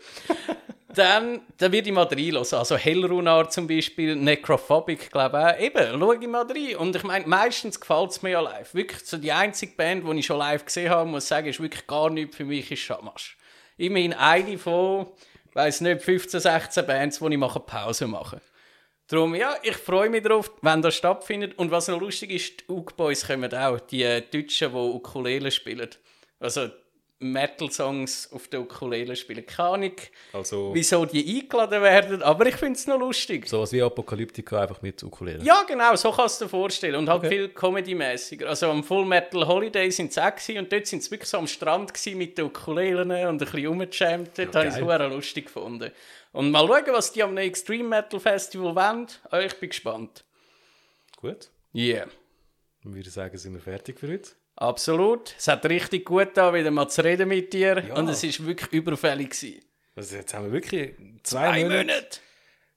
Dann, dann würde ich mal reinlassen. Also Hellrunar zum Beispiel, Necrophobic, glaube ich auch. Eben, schaue ich mal rein. Und ich meine, meistens gefällt es mir ja live. Wirklich, so die einzige Band, die ich schon live gesehen habe, muss ich sagen, ist wirklich gar nichts für mich, ist Shamash. Immerhin eine von, weiß nicht, 15, 16 Bands, wo ich mache Pause mache. Darum, ja, ich freue mich darauf, wenn das stattfindet. Und was noch lustig ist, die Ug Boys kommen auch, die Deutschen, die Ukulele spielen. Also Metal-Songs auf der Ukulele spielen. Keine Ahnung, Also wieso die eingeladen werden, aber ich finde es noch lustig. sowas wie Apokalyptika, einfach mit Ukulele. Ja, genau, so kannst du dir vorstellen. Und halt viel Comedy-mäßiger. Also am Full Metal Holiday sind sie auch gewesen, und dort sind sie wirklich so am Strand mit den Ukulelen und ein bisschen rumgejammt. Dort habe ich es lustig gefunden. Und mal schauen, was die am Extreme Metal Festival wollen. Ah, Ich bin gespannt. Gut. Yeah. Dann würde ich sagen, sind wir fertig für heute. Absolut. Es hat richtig gut da wieder mal zu reden mit dir. Ja. Und es war wirklich überfällig. Gewesen. Also jetzt haben wir wirklich zwei, Ein Monate Monat.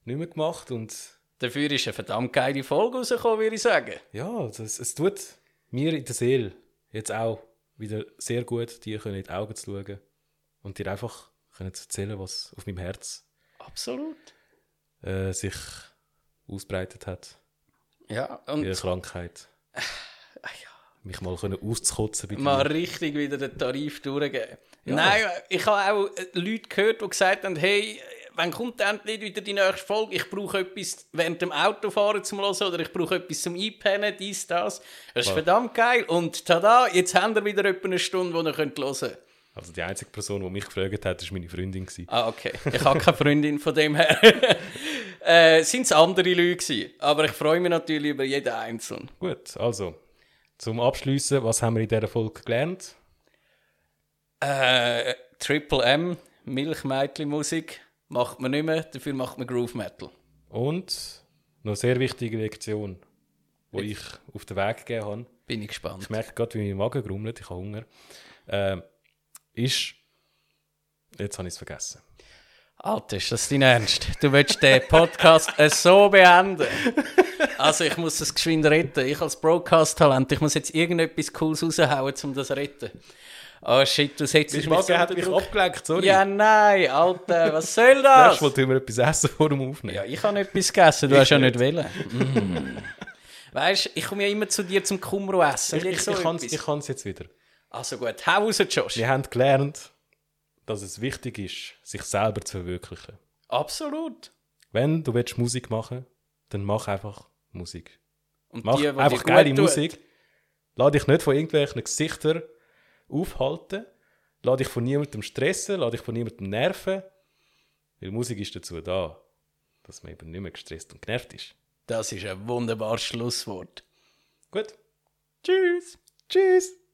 nicht mehr gemacht und Dafür ist eine verdammt geile Folge rausgekommen, würde ich sagen. ja, das, es tut mir in der Seele jetzt auch wieder sehr gut, dir in die Augen zu schauen und dir einfach können zu erzählen, was auf meinem Herz Absolut. äh, sich ausbreitet hat. Ja, und Ihre Krankheit. Ah, ja. Mich mal können auszukotzen bei. Mal richtig wieder den Tarif durchgeben. Nein, ich habe auch äh, Leute gehört, die gesagt haben, hey, wann kommt endlich wieder die nächste Folge? Ich brauche etwas während dem Autofahren zum Hören oder ich brauche etwas zum Einpennen, dies, das. Das ist Wow. verdammt geil. Und tada, jetzt haben wir wieder etwa eine Stunde, die ihr könnt hören könnt. Also die einzige Person, die mich gefragt hat, war meine Freundin. Ah, okay. Ich habe keine Freundin von dem her. <laughs> äh, Sind es andere Leute gewesen. Aber ich freue mich natürlich über jeden Einzelnen. Gut, also zum Abschließen, was haben wir in dieser Folge gelernt? Äh, Triple M, Milchmädchen-Musik, macht man nicht mehr, dafür macht man Groove Metal. Und noch eine sehr wichtige Lektion, die ich auf den Weg gegeben habe. Bin ich gespannt. Ich merke gerade, wie mein Magen grummelt, ich habe Hunger. Ähm, ist. Jetzt habe ich es vergessen. Alter, ist das dein Ernst? Du willst den Podcast äh, so beenden? Also ich muss es geschwind retten. Ich als Broadcast-Talent, ich muss jetzt irgendetwas Cooles raushauen, um das zu retten. Oh shit, du setzt mich Magen hat mich Druck. abgelenkt, sorry. Ja, nein, Alter, was soll das? Nächstes Mal tun wir etwas essen vor dem Aufnehmen. Ja, ich habe etwas gegessen, du hast ja nicht wollen. Mm. Weißt du, ich komme ja immer zu dir zum Kumro essen. ich ich, so ich kann es ich jetzt wieder. Also gut, hau raus, Josh. Wir haben gelernt, dass es wichtig ist, sich selber zu verwirklichen. Absolut. Wenn du willst Musik machen dann mach einfach Musik. Und Mach die, einfach geile gut tut. Musik. Lass dich nicht von irgendwelchen Gesichtern aufhalten. Lass dich von niemandem stressen. Lass dich von niemandem nerven. Weil Musik ist dazu da, dass man eben nicht mehr gestresst und genervt ist. Das ist ein wunderbares Schlusswort. Gut. Tschüss. Tschüss.